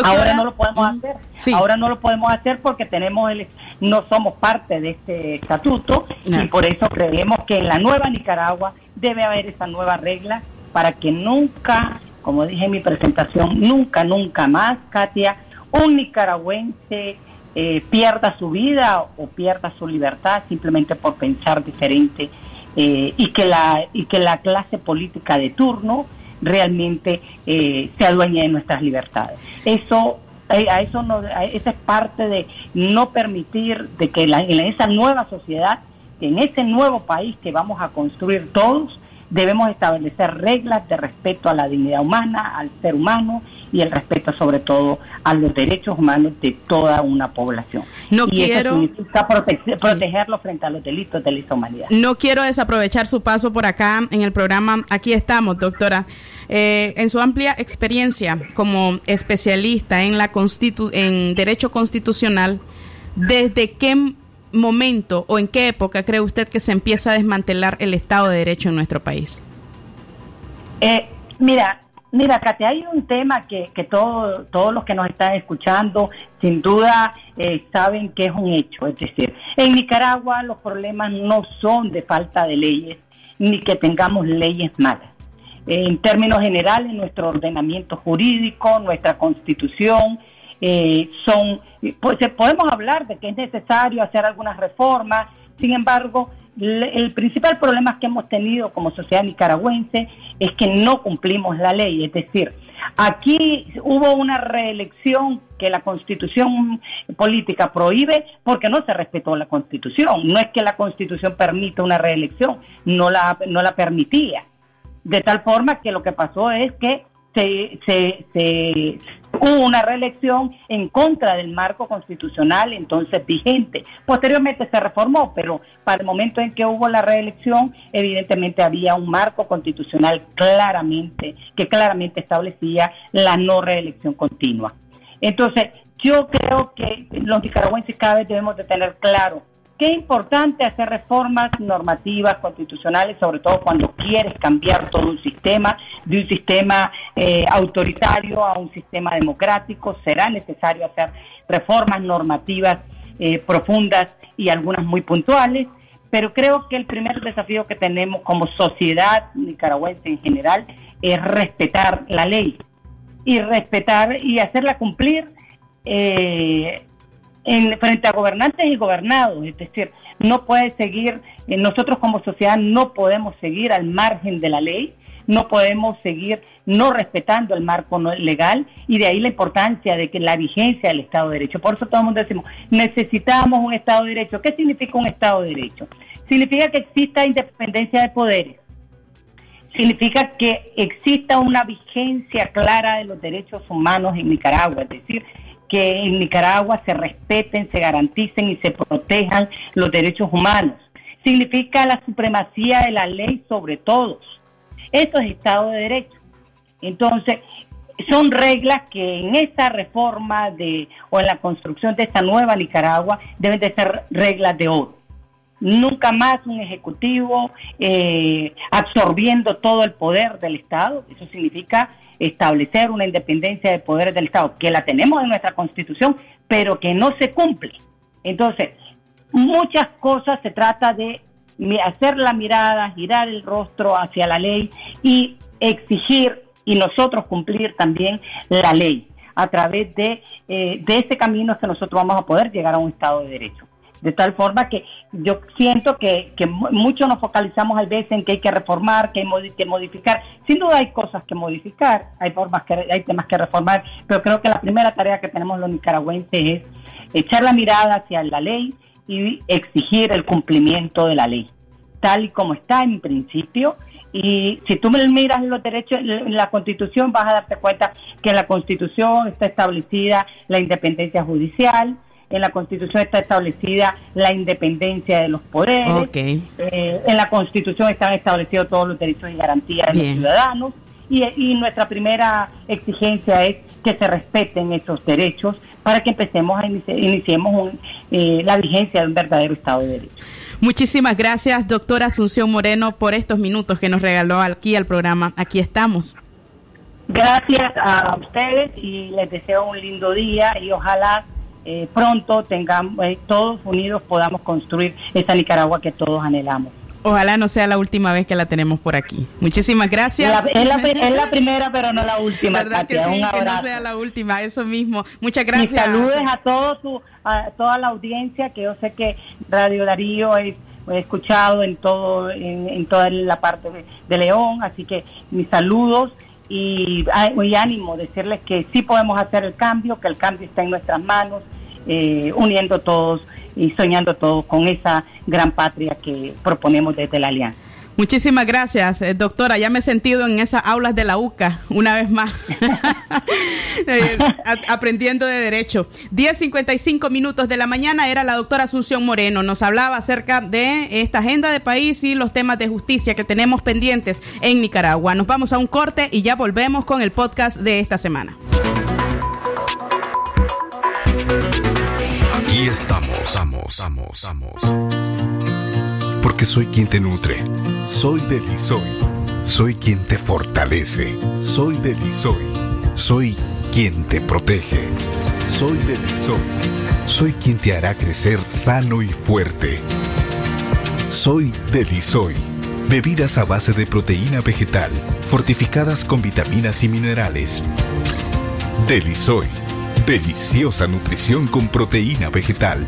Ahora no lo podemos hacer. Ahora no lo podemos hacer porque tenemos el, no somos parte de este estatuto y por eso creemos que en la nueva Nicaragua debe haber esa nueva regla para que nunca, como dije en mi presentación, nunca, nunca más, Katia, un nicaragüense eh, pierda su vida o pierda su libertad simplemente por pensar diferente eh, y que la y que la clase política de turno realmente eh, se adueñe de nuestras libertades. Eso eh, a eso no, a- es parte de no permitir de que la- en esa nueva sociedad, en ese nuevo país que vamos a construir todos, debemos establecer reglas de respeto a la dignidad humana, al ser humano y el respeto sobre todo a los derechos humanos de toda una población. No y eso quiero- protegerlo frente a los delitos de lesa humanidad. No quiero desaprovechar su paso por acá en el programa. Aquí estamos, doctora. Eh, en su amplia experiencia como especialista en la constitu en derecho constitucional, ¿desde qué momento o en qué época cree usted que se empieza a desmantelar el Estado de Derecho en nuestro país? Eh, mira, mira, Katia, hay un tema que, que todo- todos los que nos están escuchando sin duda eh, saben que es un hecho. Es decir, en Nicaragua los problemas no son de falta de leyes ni que tengamos leyes malas. Eh, en términos generales, nuestro ordenamiento jurídico, nuestra constitución, eh, son, pues eh, podemos hablar de que es necesario hacer algunas reformas, sin embargo, el principal problema que hemos tenido como sociedad nicaragüense es que no cumplimos la ley, es decir, Aquí hubo una reelección que la constitución política prohíbe porque no se respetó la constitución. No es que la constitución permita una reelección, no la, no la permitía. De tal forma que lo que pasó es que se, se, se, hubo una reelección en contra del marco constitucional entonces vigente. Posteriormente se reformó, pero para el momento en que hubo la reelección, evidentemente había un marco constitucional claramente, que claramente establecía la no reelección continua. Entonces, yo creo que los nicaragüenses cada vez debemos de tener claro es importante hacer reformas normativas, constitucionales, sobre todo cuando quieres cambiar todo un sistema, de un sistema eh, autoritario a un sistema democrático. Será necesario hacer reformas normativas eh, profundas y algunas muy puntuales, pero creo que el primer desafío que tenemos como sociedad nicaragüense en general es respetar la ley y respetar y hacerla cumplir eh, en, frente a gobernantes y gobernados. Es decir, no puede seguir, eh, nosotros como sociedad no podemos seguir al margen de la ley, no podemos seguir no respetando el marco legal y de ahí la importancia de que la vigencia del Estado de Derecho. Por eso todo el mundo decimos, necesitamos un Estado de Derecho. ¿Qué significa un Estado de Derecho? Significa que exista independencia de poderes. Significa que exista una vigencia clara de los derechos humanos en Nicaragua, es decir, que en Nicaragua se respeten, se garanticen y se protejan los derechos humanos. Significa la supremacía de la ley sobre todos. Eso es Estado de Derecho. Entonces, son reglas que en esta reforma de o en la construcción de esta nueva Nicaragua deben de ser reglas de oro. Nunca más un ejecutivo eh, absorbiendo todo el poder del Estado. Eso significa establecer una independencia de poderes del Estado, que la tenemos en nuestra constitución, pero que no se cumple. Entonces, muchas cosas se trata de hacer la mirada, girar el rostro hacia la ley y exigir y nosotros cumplir también la ley. A través de, eh, de ese camino que nosotros vamos a poder llegar a un Estado de Derecho. De tal forma que yo siento que, que mucho nos focalizamos a veces en que hay que reformar, que hay que modificar. Sin duda hay cosas que modificar, hay formas que hay temas que reformar, pero creo que la primera tarea que tenemos los nicaragüenses es echar la mirada hacia la ley y exigir el cumplimiento de la ley, tal y como está en principio. Y si tú miras los derechos en la Constitución, vas a darte cuenta que en la Constitución está establecida la independencia judicial, en la Constitución está establecida la independencia de los poderes, eh, en la Constitución están establecidos todos los derechos y garantías de los ciudadanos, y, nuestra primera exigencia es que se respeten esos derechos para que empecemos a iniciemos eh, la vigencia de un verdadero Estado de Derecho. Muchísimas gracias, doctora Asunción Moreno, por estos minutos que nos regaló aquí al programa. Aquí estamos. Gracias a ustedes y les deseo un lindo día y ojalá eh, pronto tengamos, eh, todos unidos podamos construir esa Nicaragua que todos anhelamos. Ojalá no sea la última vez que la tenemos por aquí. Muchísimas gracias. es, la, primera, pero no la última. ¿Verdad que sí? Que no sea la última, eso mismo. Muchas gracias. Y saludos a, todos a toda la audiencia, que yo sé que Radio Darío es he escuchado en todo en, toda la parte de, León, así que mis saludos y, y ánimo, decirles que sí podemos hacer el cambio, que el cambio está en nuestras manos eh, uniendo todos y soñando todos con esa gran patria que proponemos desde la Alianza. Muchísimas gracias, eh, doctora. Ya me he sentido en esas aulas de la UCA una vez más, eh, aprendiendo de derecho. 10.55 minutos de la mañana era la doctora Asunción Moreno. Nos hablaba acerca de esta agenda de país y los temas de justicia que tenemos pendientes en Nicaragua. Nos vamos a un corte y ya volvemos con el podcast de esta semana. Aquí estamos, amos, amos, amos. Porque soy quien te nutre. Soy de Lisoy. Soy quien te fortalece. Soy de Lisoy. Soy quien te protege. Soy de Lisoy. Soy quien te hará crecer sano y fuerte. Soy de Lisoy. Bebidas a base de proteína vegetal, fortificadas con vitaminas y minerales. Delisoy Deliciosa nutrición con proteína vegetal.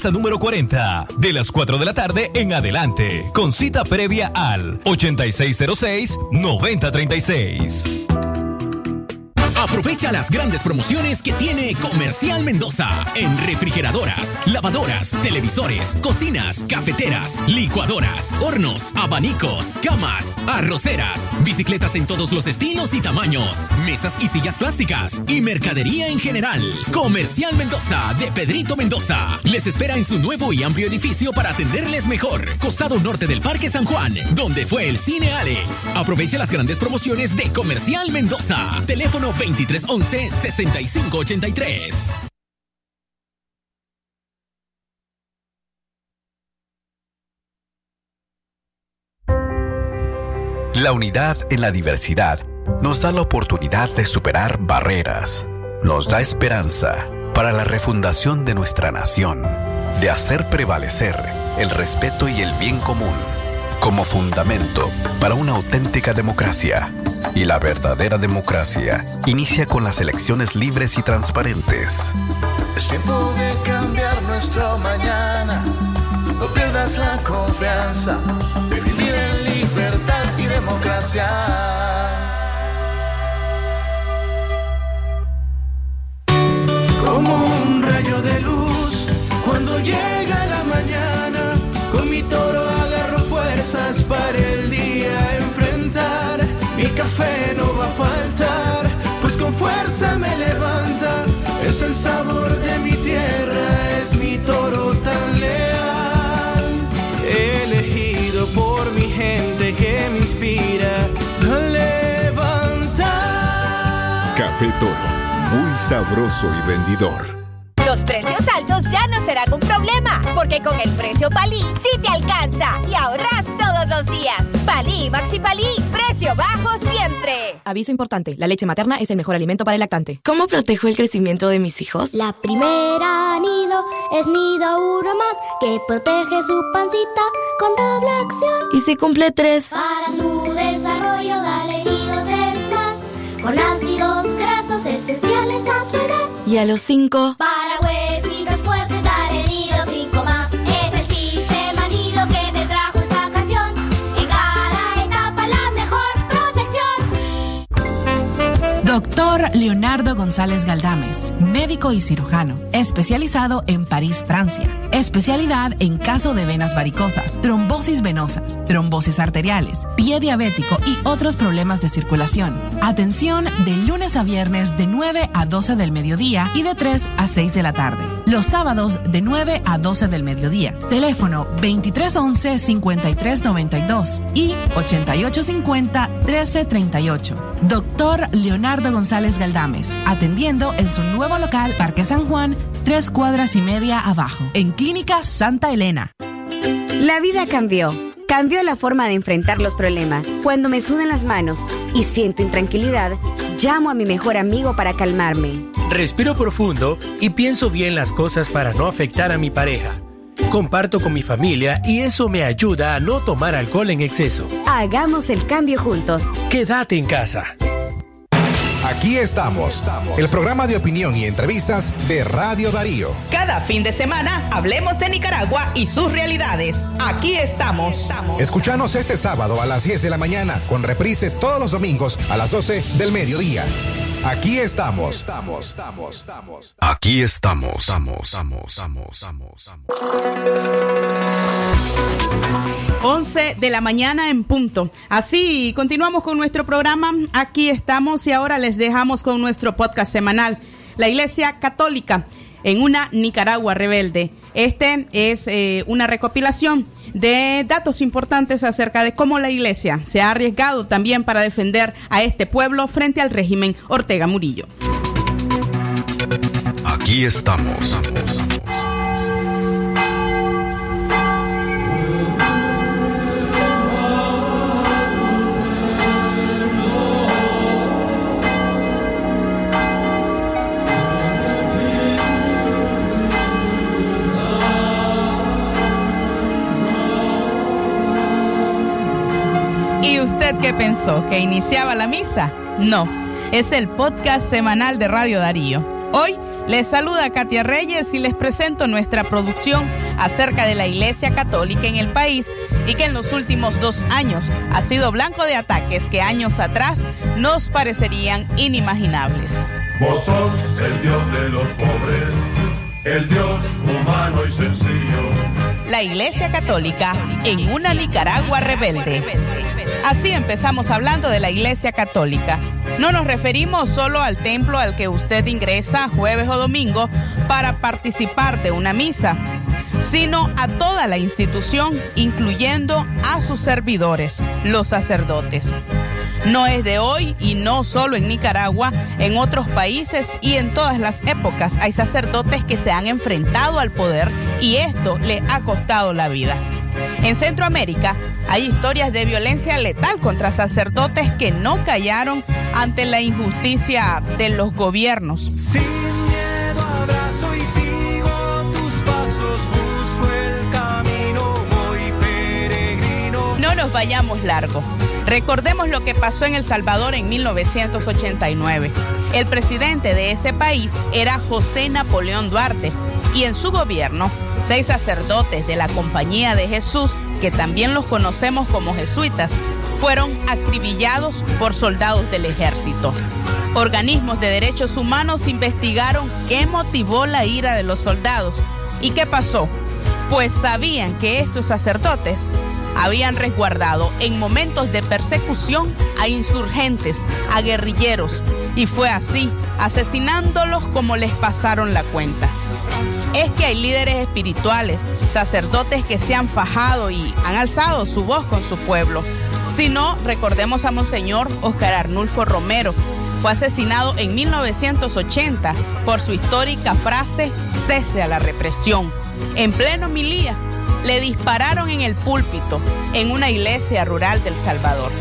número 40, de las 4 de la tarde en adelante, con cita previa al 8606-9036. Aprovecha las grandes promociones que tiene Comercial Mendoza en refrigeradoras, lavadoras, televisores, cocinas, cafeteras, licuadoras, hornos, abanicos, camas, arroceras, bicicletas en todos los estilos y tamaños, mesas y sillas plásticas y mercadería en general. Comercial Mendoza de Pedrito Mendoza les espera en su nuevo y amplio edificio para atenderles mejor. Costado norte del Parque San Juan, donde fue el Cine Alex. Aprovecha las grandes promociones de Comercial Mendoza. Teléfono 2311-6583. La unidad en la diversidad nos da la oportunidad de superar barreras, nos da esperanza para la refundación de nuestra nación, de hacer prevalecer el respeto y el bien común como fundamento para una auténtica democracia. Y la verdadera democracia inicia con las elecciones libres y transparentes. Es tiempo de cambiar nuestro mañana. No pierdas la confianza de vivir en libertad y democracia. Como un rayo de luz cuando llega la mañana, café no va a faltar, pues con fuerza me levanta. Es el sabor de mi tierra, es mi toro tan leal. Elegido por mi gente que me inspira a levantar. Café Toro, muy sabroso y vendidor. Los precios altos ya no serán un problema, porque con el precio Palí sí te alcanza y ahorras todos los días. Palí Maxi Palí, precio bajo siempre. Aviso importante, la leche materna es el mejor alimento para el lactante. ¿Cómo protejo el crecimiento de mis hijos? La primera nido es nido uno más que protege su pancita con doble acción. ¿Y si cumple tres? Para su desarrollo dale nido tres más con ácidos esenciales a su edad. ¿Y a los cinco? Para huesitos fuertes Doctor Leonardo González Galdames, médico y cirujano, especializado en París, Francia. Especialidad en caso de venas varicosas, trombosis venosas, trombosis arteriales, pie diabético y otros problemas de circulación. Atención de lunes a viernes de 9 a 12 del mediodía y de 3 a 6 de la tarde. Los sábados de 9 a 12 del mediodía. Teléfono 2311-5392 y 8850-1338. Doctor Leonardo González Galdames, atendiendo en su nuevo local Parque San Juan, tres cuadras y media abajo, en Clínica Santa Elena. La vida cambió. Cambió la forma de enfrentar los problemas. Cuando me sudan las manos y siento intranquilidad, llamo a mi mejor amigo para calmarme. Respiro profundo y pienso bien las cosas para no afectar a mi pareja. Comparto con mi familia y eso me ayuda a no tomar alcohol en exceso. Hagamos el cambio juntos. Quédate en casa. Aquí estamos, el programa de opinión y entrevistas de Radio Darío. Cada fin de semana hablemos de Nicaragua y sus realidades. Aquí estamos. Escuchanos este sábado a las 10 de la mañana con reprise todos los domingos a las 12 del mediodía. Aquí estamos. Estamos, estamos, estamos. Aquí estamos. Estamos, estamos, estamos, estamos. 11 de la mañana en punto. Así continuamos con nuestro programa. Aquí estamos y ahora les dejamos con nuestro podcast semanal. La Iglesia Católica en una Nicaragua rebelde. Este es eh, una recopilación de datos importantes acerca de cómo la Iglesia se ha arriesgado también para defender a este pueblo frente al régimen Ortega Murillo. Aquí estamos. Usted pensó? ¿Que iniciaba la misa? No, es el podcast semanal de Radio Darío. Hoy les saluda Katia Reyes y les presento nuestra producción acerca de la Iglesia Católica en el país y que en los últimos dos años ha sido blanco de ataques que años atrás nos parecerían inimaginables. Vos sos el Dios de los pobres, el Dios humano y sencillo. La Iglesia Católica en una Nicaragua rebelde. Así empezamos hablando de la Iglesia Católica. No nos referimos solo al templo al que usted ingresa jueves o domingo para participar de una misa, sino a toda la institución, incluyendo a sus servidores, los sacerdotes. No es de hoy y no solo en Nicaragua, en otros países y en todas las épocas hay sacerdotes que se han enfrentado al poder y esto le ha costado la vida. En Centroamérica hay historias de violencia letal contra sacerdotes que no callaron ante la injusticia de los gobiernos. Sin miedo abrazo y sigo tus pasos, busco el camino, voy peregrino. No nos vayamos largo. Recordemos lo que pasó en El Salvador en 1989. El presidente de ese país era José Napoleón Duarte y en su gobierno, seis sacerdotes de la Compañía de Jesús, que también los conocemos como jesuitas, fueron acribillados por soldados del ejército. Organismos de derechos humanos investigaron qué motivó la ira de los soldados y qué pasó, pues sabían que estos sacerdotes habían resguardado en momentos de persecución a insurgentes, a guerrilleros, y fue así, asesinándolos como les pasaron la cuenta. Es que hay líderes espirituales, sacerdotes que se han fajado y han alzado su voz con su pueblo. Si no, recordemos a Monseñor Oscar Arnulfo Romero. Fue asesinado en 1980 por su histórica frase cese a la represión. En pleno milía, le dispararon en el púlpito en una iglesia rural del Salvador.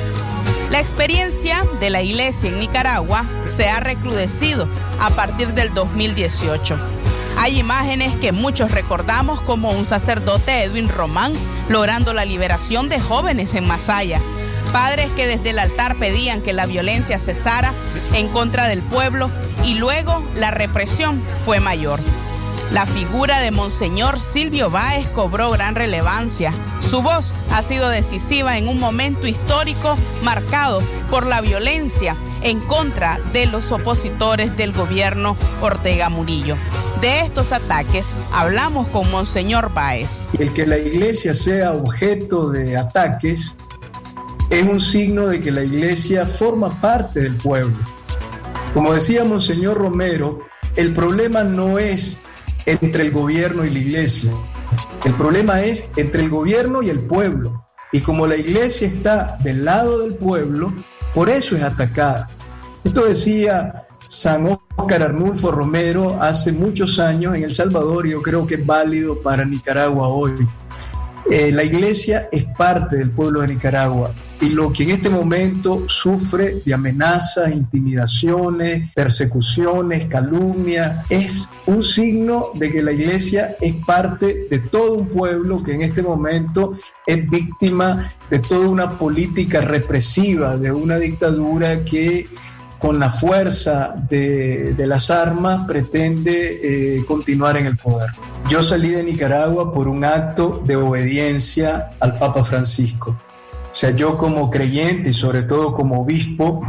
La experiencia de la iglesia en Nicaragua se ha recrudecido a partir del 2018. Hay imágenes que muchos recordamos como un sacerdote Edwin Román logrando la liberación de jóvenes en Masaya. Padres que desde el altar pedían que la violencia cesara en contra del pueblo y luego la represión fue mayor. La figura de Monseñor Silvio Báez cobró gran relevancia. Su voz ha sido decisiva en un momento histórico marcado por la violencia en contra de los opositores del gobierno Ortega Murillo. De estos ataques hablamos con Monseñor Báez. El que la iglesia sea objeto de ataques es un signo de que la iglesia forma parte del pueblo. Como decía Monseñor Romero, el problema no es entre el gobierno y la iglesia. El problema es entre el gobierno y el pueblo. Y como la iglesia está del lado del pueblo, por eso es atacada. Esto decía San Óscar Arnulfo Romero hace muchos años en El Salvador y yo creo que es válido para Nicaragua hoy. Eh, la iglesia es parte del pueblo de Nicaragua y lo que en este momento sufre de amenazas, intimidaciones, persecuciones, calumnias, es un signo de que la iglesia es parte de todo un pueblo que en este momento es víctima de toda una política represiva, de una dictadura que con la fuerza de, las armas pretende eh, continuar en el poder. Yo salí de Nicaragua por un acto de obediencia al Papa Francisco. O sea, yo como creyente y sobre todo como obispo,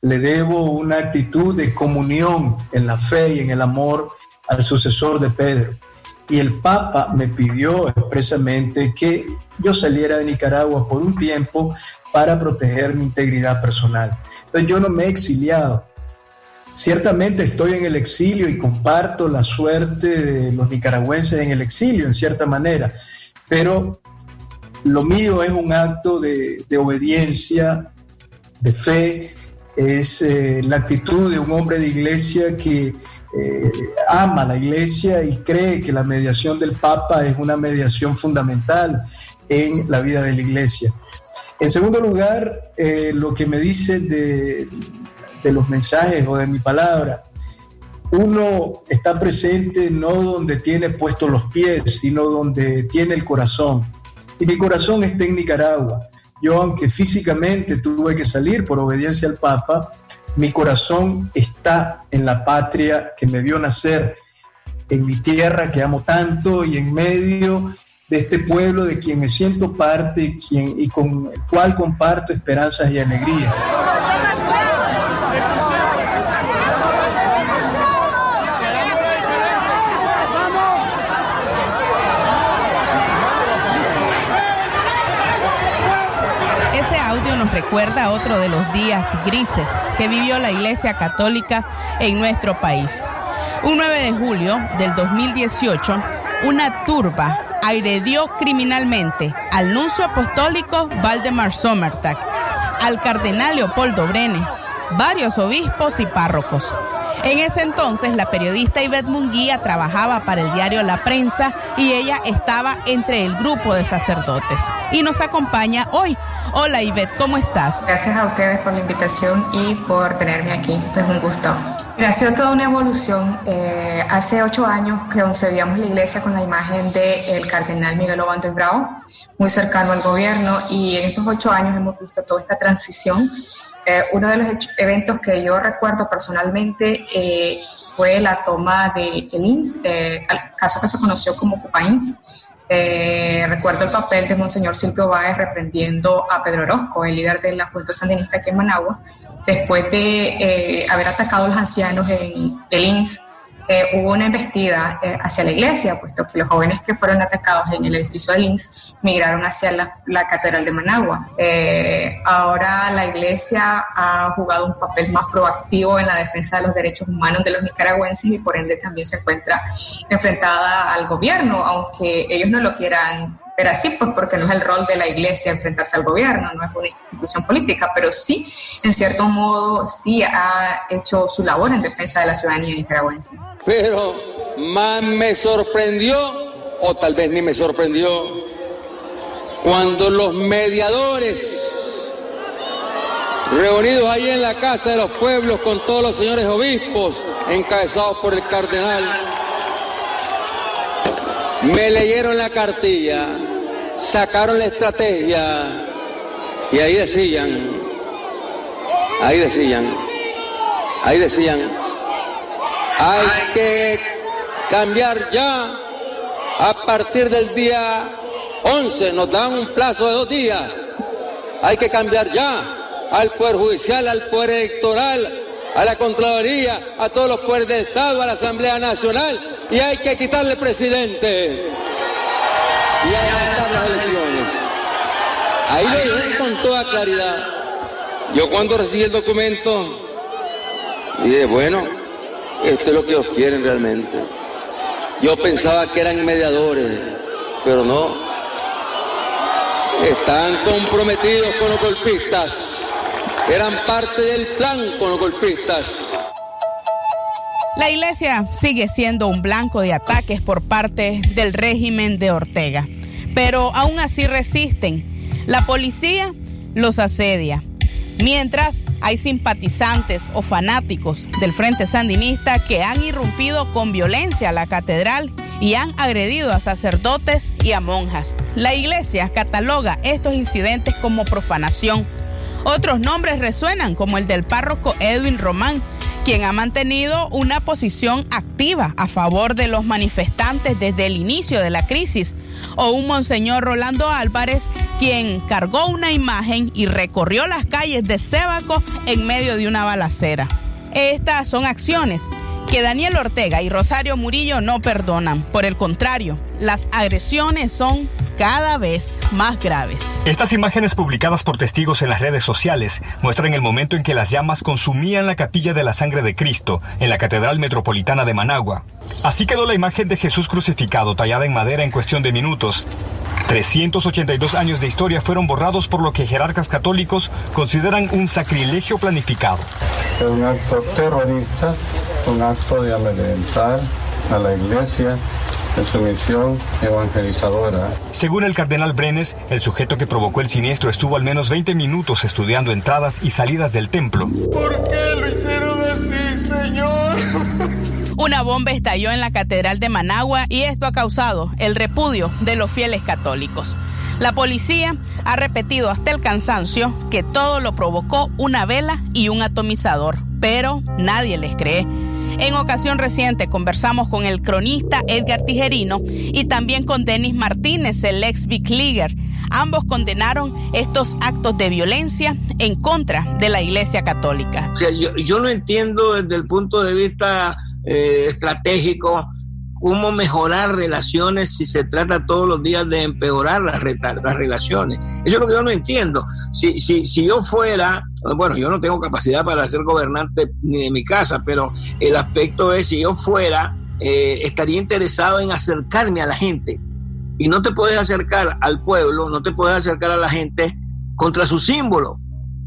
le debo una actitud de comunión en la fe y en el amor al sucesor de Pedro. Y el Papa me pidió expresamente que yo saliera de Nicaragua por un tiempo para proteger mi integridad personal. Entonces yo no me he exiliado. Ciertamente estoy en el exilio y comparto la suerte de los nicaragüenses en el exilio, en cierta manera, pero lo mío es un acto de, de obediencia, de fe, es eh, la actitud de un hombre de iglesia que eh, ama la iglesia y cree que la mediación del Papa es una mediación fundamental en la vida de la iglesia. En segundo lugar, eh, lo que me dice de, los mensajes o de mi palabra, uno está presente no donde tiene puestos los pies, sino donde tiene el corazón. Y mi corazón está en Nicaragua. yo aunque físicamente tuve que salir por obediencia al Papa, mi corazón está en la patria que me vio nacer, en mi tierra que amo tanto y en medio de este pueblo de quien me siento parte y con el cual comparto esperanzas y alegrías. Ese audio nos recuerda otro de los días grises que vivió la Iglesia Católica en nuestro país. Un 9 de julio del 2018, una turba agredió criminalmente al nuncio apostólico Valdemar Sommertag, al cardenal Leopoldo Brenes, varios obispos y párrocos. En ese entonces, la periodista Ivette Munguía trabajaba para el diario La Prensa y ella estaba entre el grupo de sacerdotes. Y nos acompaña hoy. Hola Ivette, ¿cómo estás? Gracias a ustedes por la invitación y por tenerme aquí. Es un gusto. Ha sido toda una evolución. Eh, hace ocho años que concebíamos la iglesia con la imagen del cardenal Miguel Obando y Bravo, muy cercano al gobierno, y en estos ocho años hemos visto toda esta transición. Eh, uno de los eventos que yo recuerdo personalmente eh, fue la toma de el INS, eh, caso que se conoció como Cupains. Eh, recuerdo el papel de Monseñor Silvio Báez reprendiendo a Pedro Orozco, el líder de la Juventud Sandinista aquí en Managua, después de eh, haber atacado a los ancianos en el INS, eh, hubo una embestida eh, hacia la iglesia, puesto que los jóvenes que fueron atacados en el edificio del INS migraron hacia la, Catedral de Managua. Ahora la iglesia ha jugado un papel más proactivo en la defensa de los derechos humanos de los nicaragüenses y por ende también se encuentra enfrentada al gobierno, aunque ellos no lo quieran ver así, pues porque no es el rol de la iglesia enfrentarse al gobierno, no es una institución política, pero sí, en cierto modo, sí ha hecho su labor en defensa de la ciudadanía nicaragüense. Pero más me sorprendió, o tal vez ni me sorprendió, cuando los mediadores reunidos ahí en la Casa de los Pueblos con todos los señores obispos, encabezados por el cardenal, me leyeron la cartilla, sacaron la estrategia y ahí decían, ahí decían, ahí decían, hay que cambiar ya a partir del día 11, nos dan un plazo de dos días. Hay que cambiar ya al Poder Judicial, al Poder Electoral, a la Contraloría, a todos los poderes del Estado, a la Asamblea Nacional y hay que quitarle presidente. Ahí lo dijeron con toda claridad. Yo cuando recibí el documento dije, bueno, esto es lo que ellos quieren realmente. Yo pensaba que eran mediadores, pero no. Están comprometidos con los golpistas. Eran parte del plan con los golpistas. La iglesia sigue siendo un blanco de ataques por parte del régimen de Ortega, pero aún así resisten. La policía los asedia. Mientras hay simpatizantes o fanáticos del Frente Sandinista que han irrumpido con violencia a la catedral y han agredido a sacerdotes y a monjas. La iglesia cataloga estos incidentes como profanación. Otros nombres resuenan como el del párroco Edwin Román, quien ha mantenido una posición activa a favor de los manifestantes desde el inicio de la crisis, o un monseñor Rolando Álvarez, quien cargó una imagen y recorrió las calles de Sébaco en medio de una balacera. Estas son acciones que Daniel Ortega y Rosario Murillo no perdonan. Por el contrario, las agresiones son cada vez más graves. Estas imágenes publicadas por testigos en las redes sociales muestran el momento en que las llamas consumían la capilla de la sangre de Cristo en la Catedral Metropolitana de Managua. Así quedó la imagen de Jesús crucificado tallada en madera en cuestión de minutos. 382 años de historia fueron borrados por lo que jerarcas católicos consideran un sacrilegio planificado. Es un acto terrorista, un acto de amedrentar a la iglesia en su misión evangelizadora. Según el cardenal Brenes, el sujeto que provocó el siniestro estuvo al menos 20 minutos estudiando entradas y salidas del templo. ¿Por qué lo hicieron así, Señor? Una bomba estalló en la Catedral de Managua y esto ha causado el repudio de los fieles católicos. La policía ha repetido hasta el cansancio que todo lo provocó una vela y un atomizador, pero nadie les cree. En ocasión reciente conversamos con el cronista Edgar Tijerino y también con Denis Martínez, el ex Big. Ambos condenaron estos actos de violencia en contra de la Iglesia Católica. O sea, yo, yo no entiendo desde el punto de vista eh, estratégico cómo mejorar relaciones si se trata todos los días de empeorar las, las relaciones. Eso es lo que yo no entiendo. Si, si, si yo fuera, bueno, yo no tengo capacidad para ser gobernante ni de mi casa, pero el aspecto es, si yo fuera, eh, estaría interesado en acercarme a la gente. Y no te puedes acercar al pueblo, no te puedes acercar a la gente contra su símbolo,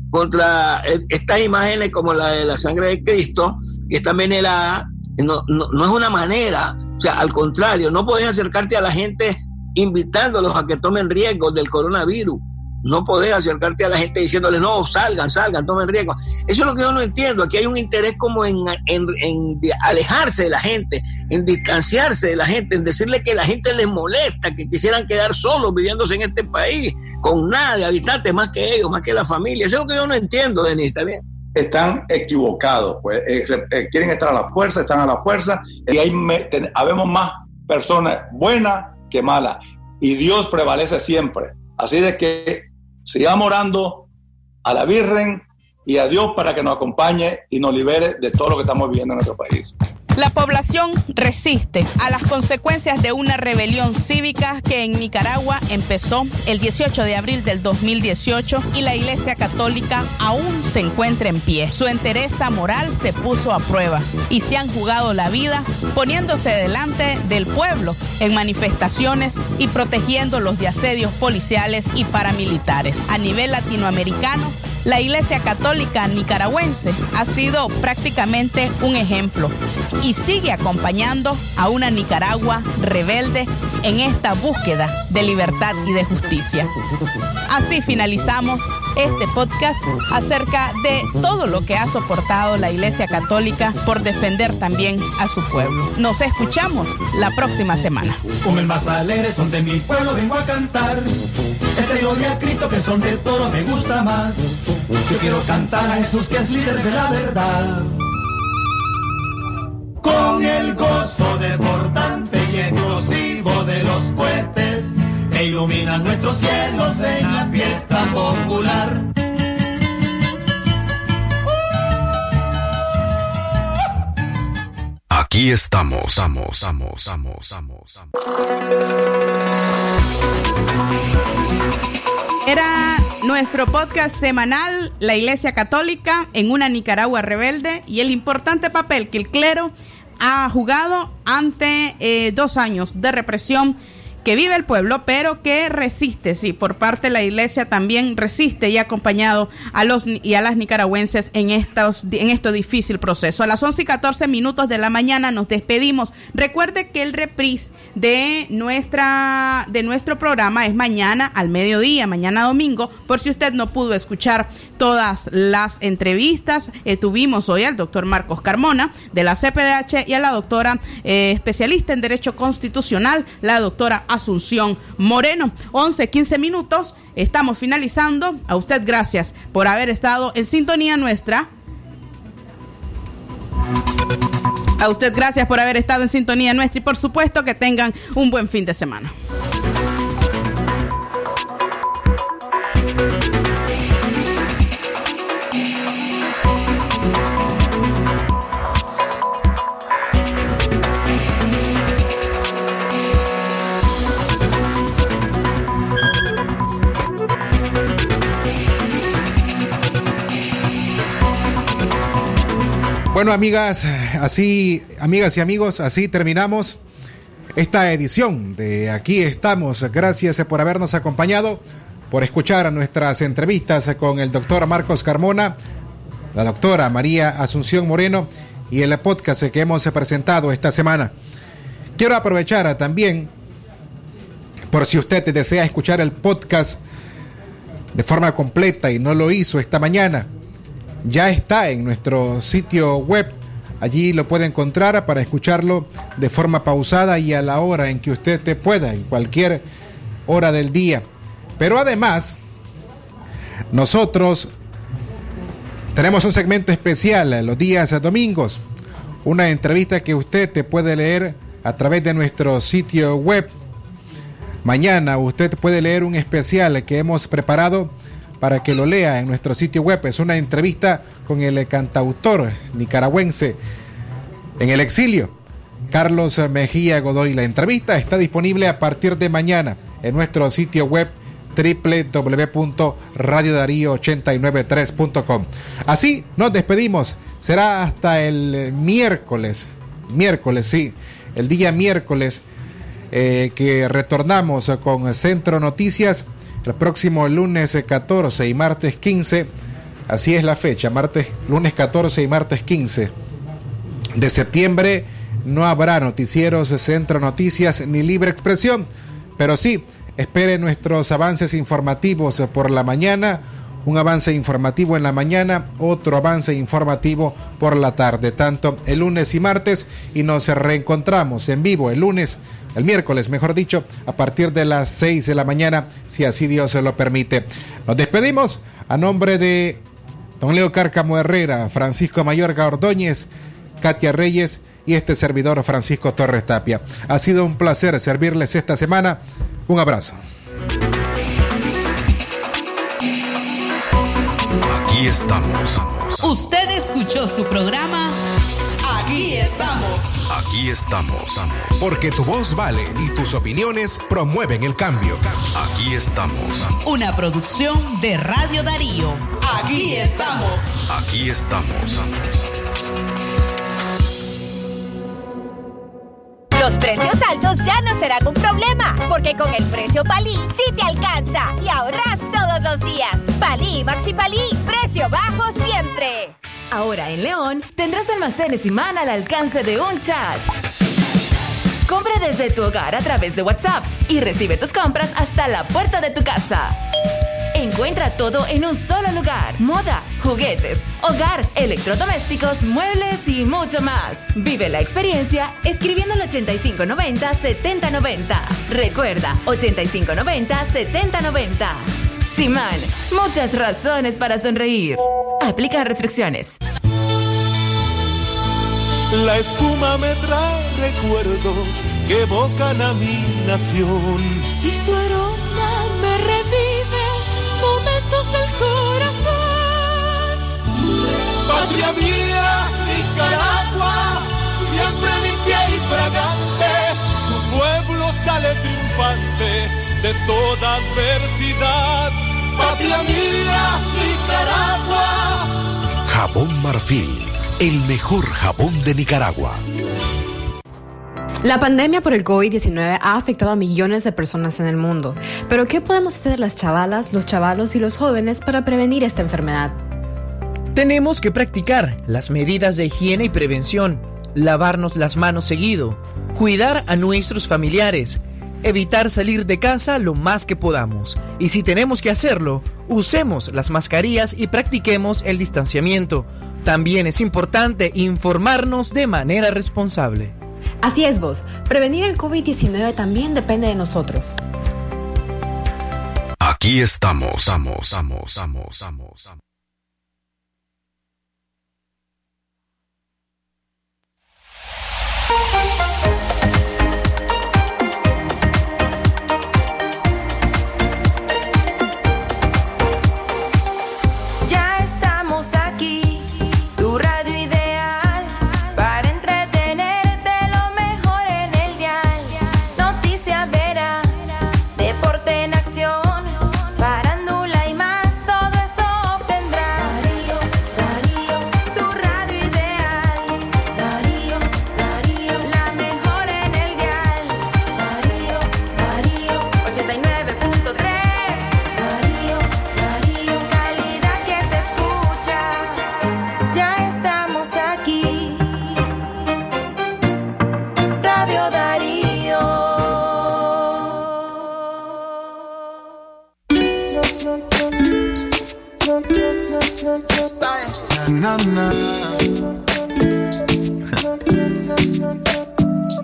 contra eh, estas imágenes como la de la sangre de Cristo, que está envenenada, no, no, no es una manera o sea, al contrario, no podés acercarte a la gente invitándolos a que tomen riesgos del coronavirus. No podés acercarte a la gente diciéndoles, no, salgan, salgan, tomen riesgos. Eso es lo que yo no entiendo. Aquí hay un interés como en, en, alejarse de la gente, en distanciarse de la gente, en decirle que la gente les molesta, que quisieran quedar solos viviéndose en este país, con nada de habitantes más que ellos, más que la familia. Eso es lo que yo no entiendo, Denis, ¿está bien? están equivocados, pues eh, eh, quieren estar a la fuerza, están a la fuerza, y hay habemos más personas buenas que malas, y Dios prevalece siempre. Así de que sigamos orando a la Virgen y a Dios para que nos acompañe y nos libere de todo lo que estamos viviendo en nuestro país. La población resiste a las consecuencias de una rebelión cívica que en Nicaragua empezó el 18 de abril del 2018 y la Iglesia Católica aún se encuentra en pie. Su entereza moral se puso a prueba y se han jugado la vida poniéndose delante del pueblo en manifestaciones y protegiendo los de asedios policiales y paramilitares. A nivel latinoamericano, la Iglesia Católica nicaragüense ha sido prácticamente un ejemplo y sigue acompañando a una Nicaragua rebelde en esta búsqueda de libertad y de justicia. Así finalizamos este podcast acerca de todo lo que ha soportado la Iglesia Católica por defender también a su pueblo. Nos escuchamos la próxima semana. Que son de todos me gusta más. Yo quiero cantar a Jesús que es líder de la verdad. Con el gozo desbordante y explosivo de los cohetes que iluminan nuestros cielos en la fiesta popular. Aquí estamos. Estamos, estamos, estamos, estamos. Era nuestro podcast semanal, La Iglesia Católica en una Nicaragua rebelde y el importante papel que el clero ha jugado ante eh, dos años de represión que vive el pueblo, pero que resiste, sí, por parte de la iglesia también resiste y ha acompañado a los y a las nicaragüenses en estos en este difícil proceso. A las 11 y 14 minutos de la mañana nos despedimos. Recuerde que el reprise de nuestra de nuestro programa es mañana al mediodía, mañana domingo, por si usted no pudo escuchar todas las entrevistas. Eh, tuvimos hoy al doctor Marcos Carmona de la CPDH y a la doctora eh, especialista en Derecho Constitucional, la doctora Asunción Moreno. 11, 15 minutos. Estamos finalizando. A usted gracias por haber estado en sintonía nuestra. A usted gracias por haber estado en sintonía nuestra y por supuesto que tengan un buen fin de semana. Bueno, amigas, así, amigas y amigos, así terminamos esta edición de Aquí estamos. Gracias por habernos acompañado, por escuchar nuestras entrevistas con el doctor Marcos Carmona, la doctora María Asunción Moreno y el podcast que hemos presentado esta semana. Quiero aprovechar también, por si usted desea escuchar el podcast de forma completa y no lo hizo esta mañana, ya está en nuestro sitio web. Allí lo puede encontrar para escucharlo de forma pausada y a la hora en que usted te pueda, en cualquier hora del día. Pero además, nosotros tenemos un segmento especial los días domingos, una entrevista que usted te puede leer a través de nuestro sitio web. Mañana usted puede leer un especial que hemos preparado para que lo lea en nuestro sitio web. Es una entrevista con el cantautor nicaragüense en el exilio, Carlos Mejía Godoy. La entrevista está disponible a partir de mañana en nuestro sitio web www.radiodarío893.com. Así nos despedimos. Será hasta el miércoles, miércoles, sí, el día miércoles eh, que retornamos con Centro Noticias el próximo lunes 14 y martes 15. Así es la fecha, martes, lunes 14 y martes 15 de septiembre. No habrá noticieros, Centro Noticias ni Libre Expresión, pero sí Espere nuestros avances informativos por la mañana, un avance informativo en la mañana, otro avance informativo por la tarde, tanto el lunes y martes, y nos reencontramos en vivo el lunes, el miércoles, mejor dicho, a partir de las 6 de la mañana, si así Dios se lo permite. Nos despedimos a nombre de don Leo Cárcamo Herrera, Francisco Mayorga Ordóñez, Katia Reyes y este servidor Francisco Torres Tapia. Ha sido un placer servirles esta semana. Un abrazo. Aquí estamos. Usted escuchó su programa Aquí estamos. Aquí estamos. Porque tu voz vale y tus opiniones promueven el cambio. Aquí estamos. Una producción de Radio Darío. Aquí estamos. Aquí estamos. Los precios altos ya no serán un problema, porque con el precio Palí sí te alcanza y ahorras todos los días. Palí Maxi Palí, precio bajo siempre. Ahora en León tendrás almacenes y man al alcance de un chat. Compra desde tu hogar a través de WhatsApp y recibe tus compras hasta la puerta de tu casa. Encuentra todo en un solo lugar. Moda, juguetes, hogar, electrodomésticos, muebles y mucho más. Vive la experiencia escribiendo al 8590-7090. Recuerda, 8590-7090. Simán, muchas razones para sonreír. Aplica restricciones. La espuma me trae recuerdos que evocan a mi nación. Y su aroma me revive momentos del corazón. Patria mía, Nicaragua, siempre limpia y fragante, tu pueblo sale triunfante de toda adversidad. Patria mía, Nicaragua. Jabón Marfil, el mejor jabón de Nicaragua. La pandemia por el COVID-19 ha afectado a millones de personas en el mundo. Pero ¿qué podemos hacer las chavalas, los chavalos y los jóvenes para prevenir esta enfermedad? Tenemos que practicar las medidas de higiene y prevención, lavarnos las manos seguido, cuidar a nuestros familiares, evitar salir de casa lo más que podamos. Y si tenemos que hacerlo, usemos las mascarillas y practiquemos el distanciamiento. También es importante informarnos de manera responsable. Así es vos, prevenir el COVID-19 también depende de nosotros. Aquí estamos. Estamos, estamos, estamos, estamos. Na.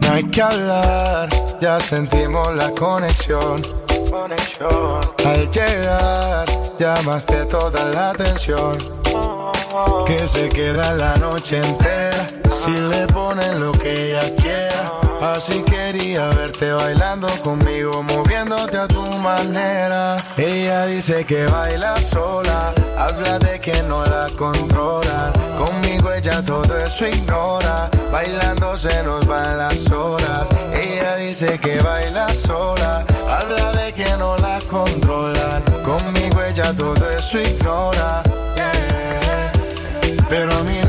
No hay que hablar, ya sentimos la conexión. Al llegar, llamaste toda la atención. Que se queda la noche entera. Si le ponen lo que ella quiera. Así quería verte bailando conmigo, moviéndote a tu manera. Ella dice que baila sola, habla de que no la controlan. Conmigo ella todo eso ignora, bailando se nos van las horas. Ella dice que baila sola, habla de que no la controlan. Conmigo ella todo eso ignora. Pero a mí.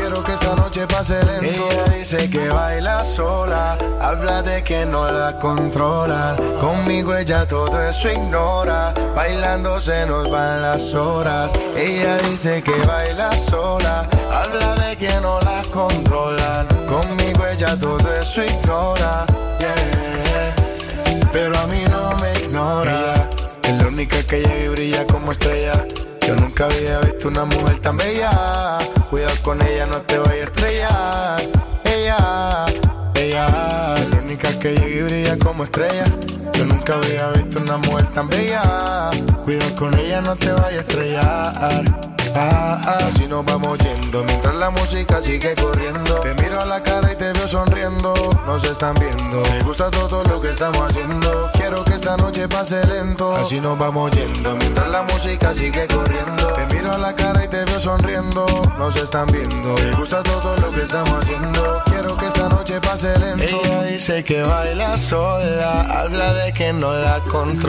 Quiero que esta noche pase lento. Ella dice que baila sola. Habla de que no la controlan. Conmigo ella todo eso ignora. Bailando se nos van las horas. Ella dice que baila sola. Habla de que no la controlan. Conmigo ella todo eso ignora. Pero a mí no me ignora. Es la única que llega y brilla como estrella. Yo nunca había visto una mujer tan bella. Cuidado con ella, no te vayas a estrellar. Ella, ella, es la única que llega y brilla como estrella. Yo nunca había visto una mujer tan bella. Cuidado con ella, no te vayas a estrellar. Ah, ah, así nos vamos yendo mientras la música sigue corriendo. Te miro a la cara y te veo sonriendo. Nos están viendo. Me gusta todo lo que estamos haciendo. Quiero que esta noche pase lento. Así nos vamos yendo mientras la música sigue corriendo. Te miro a la cara y te veo sonriendo. Nos están viendo. Me gusta todo lo que estamos haciendo. Quiero que esta noche pase lento. Ella dice que baila sola. Habla de que no la controla.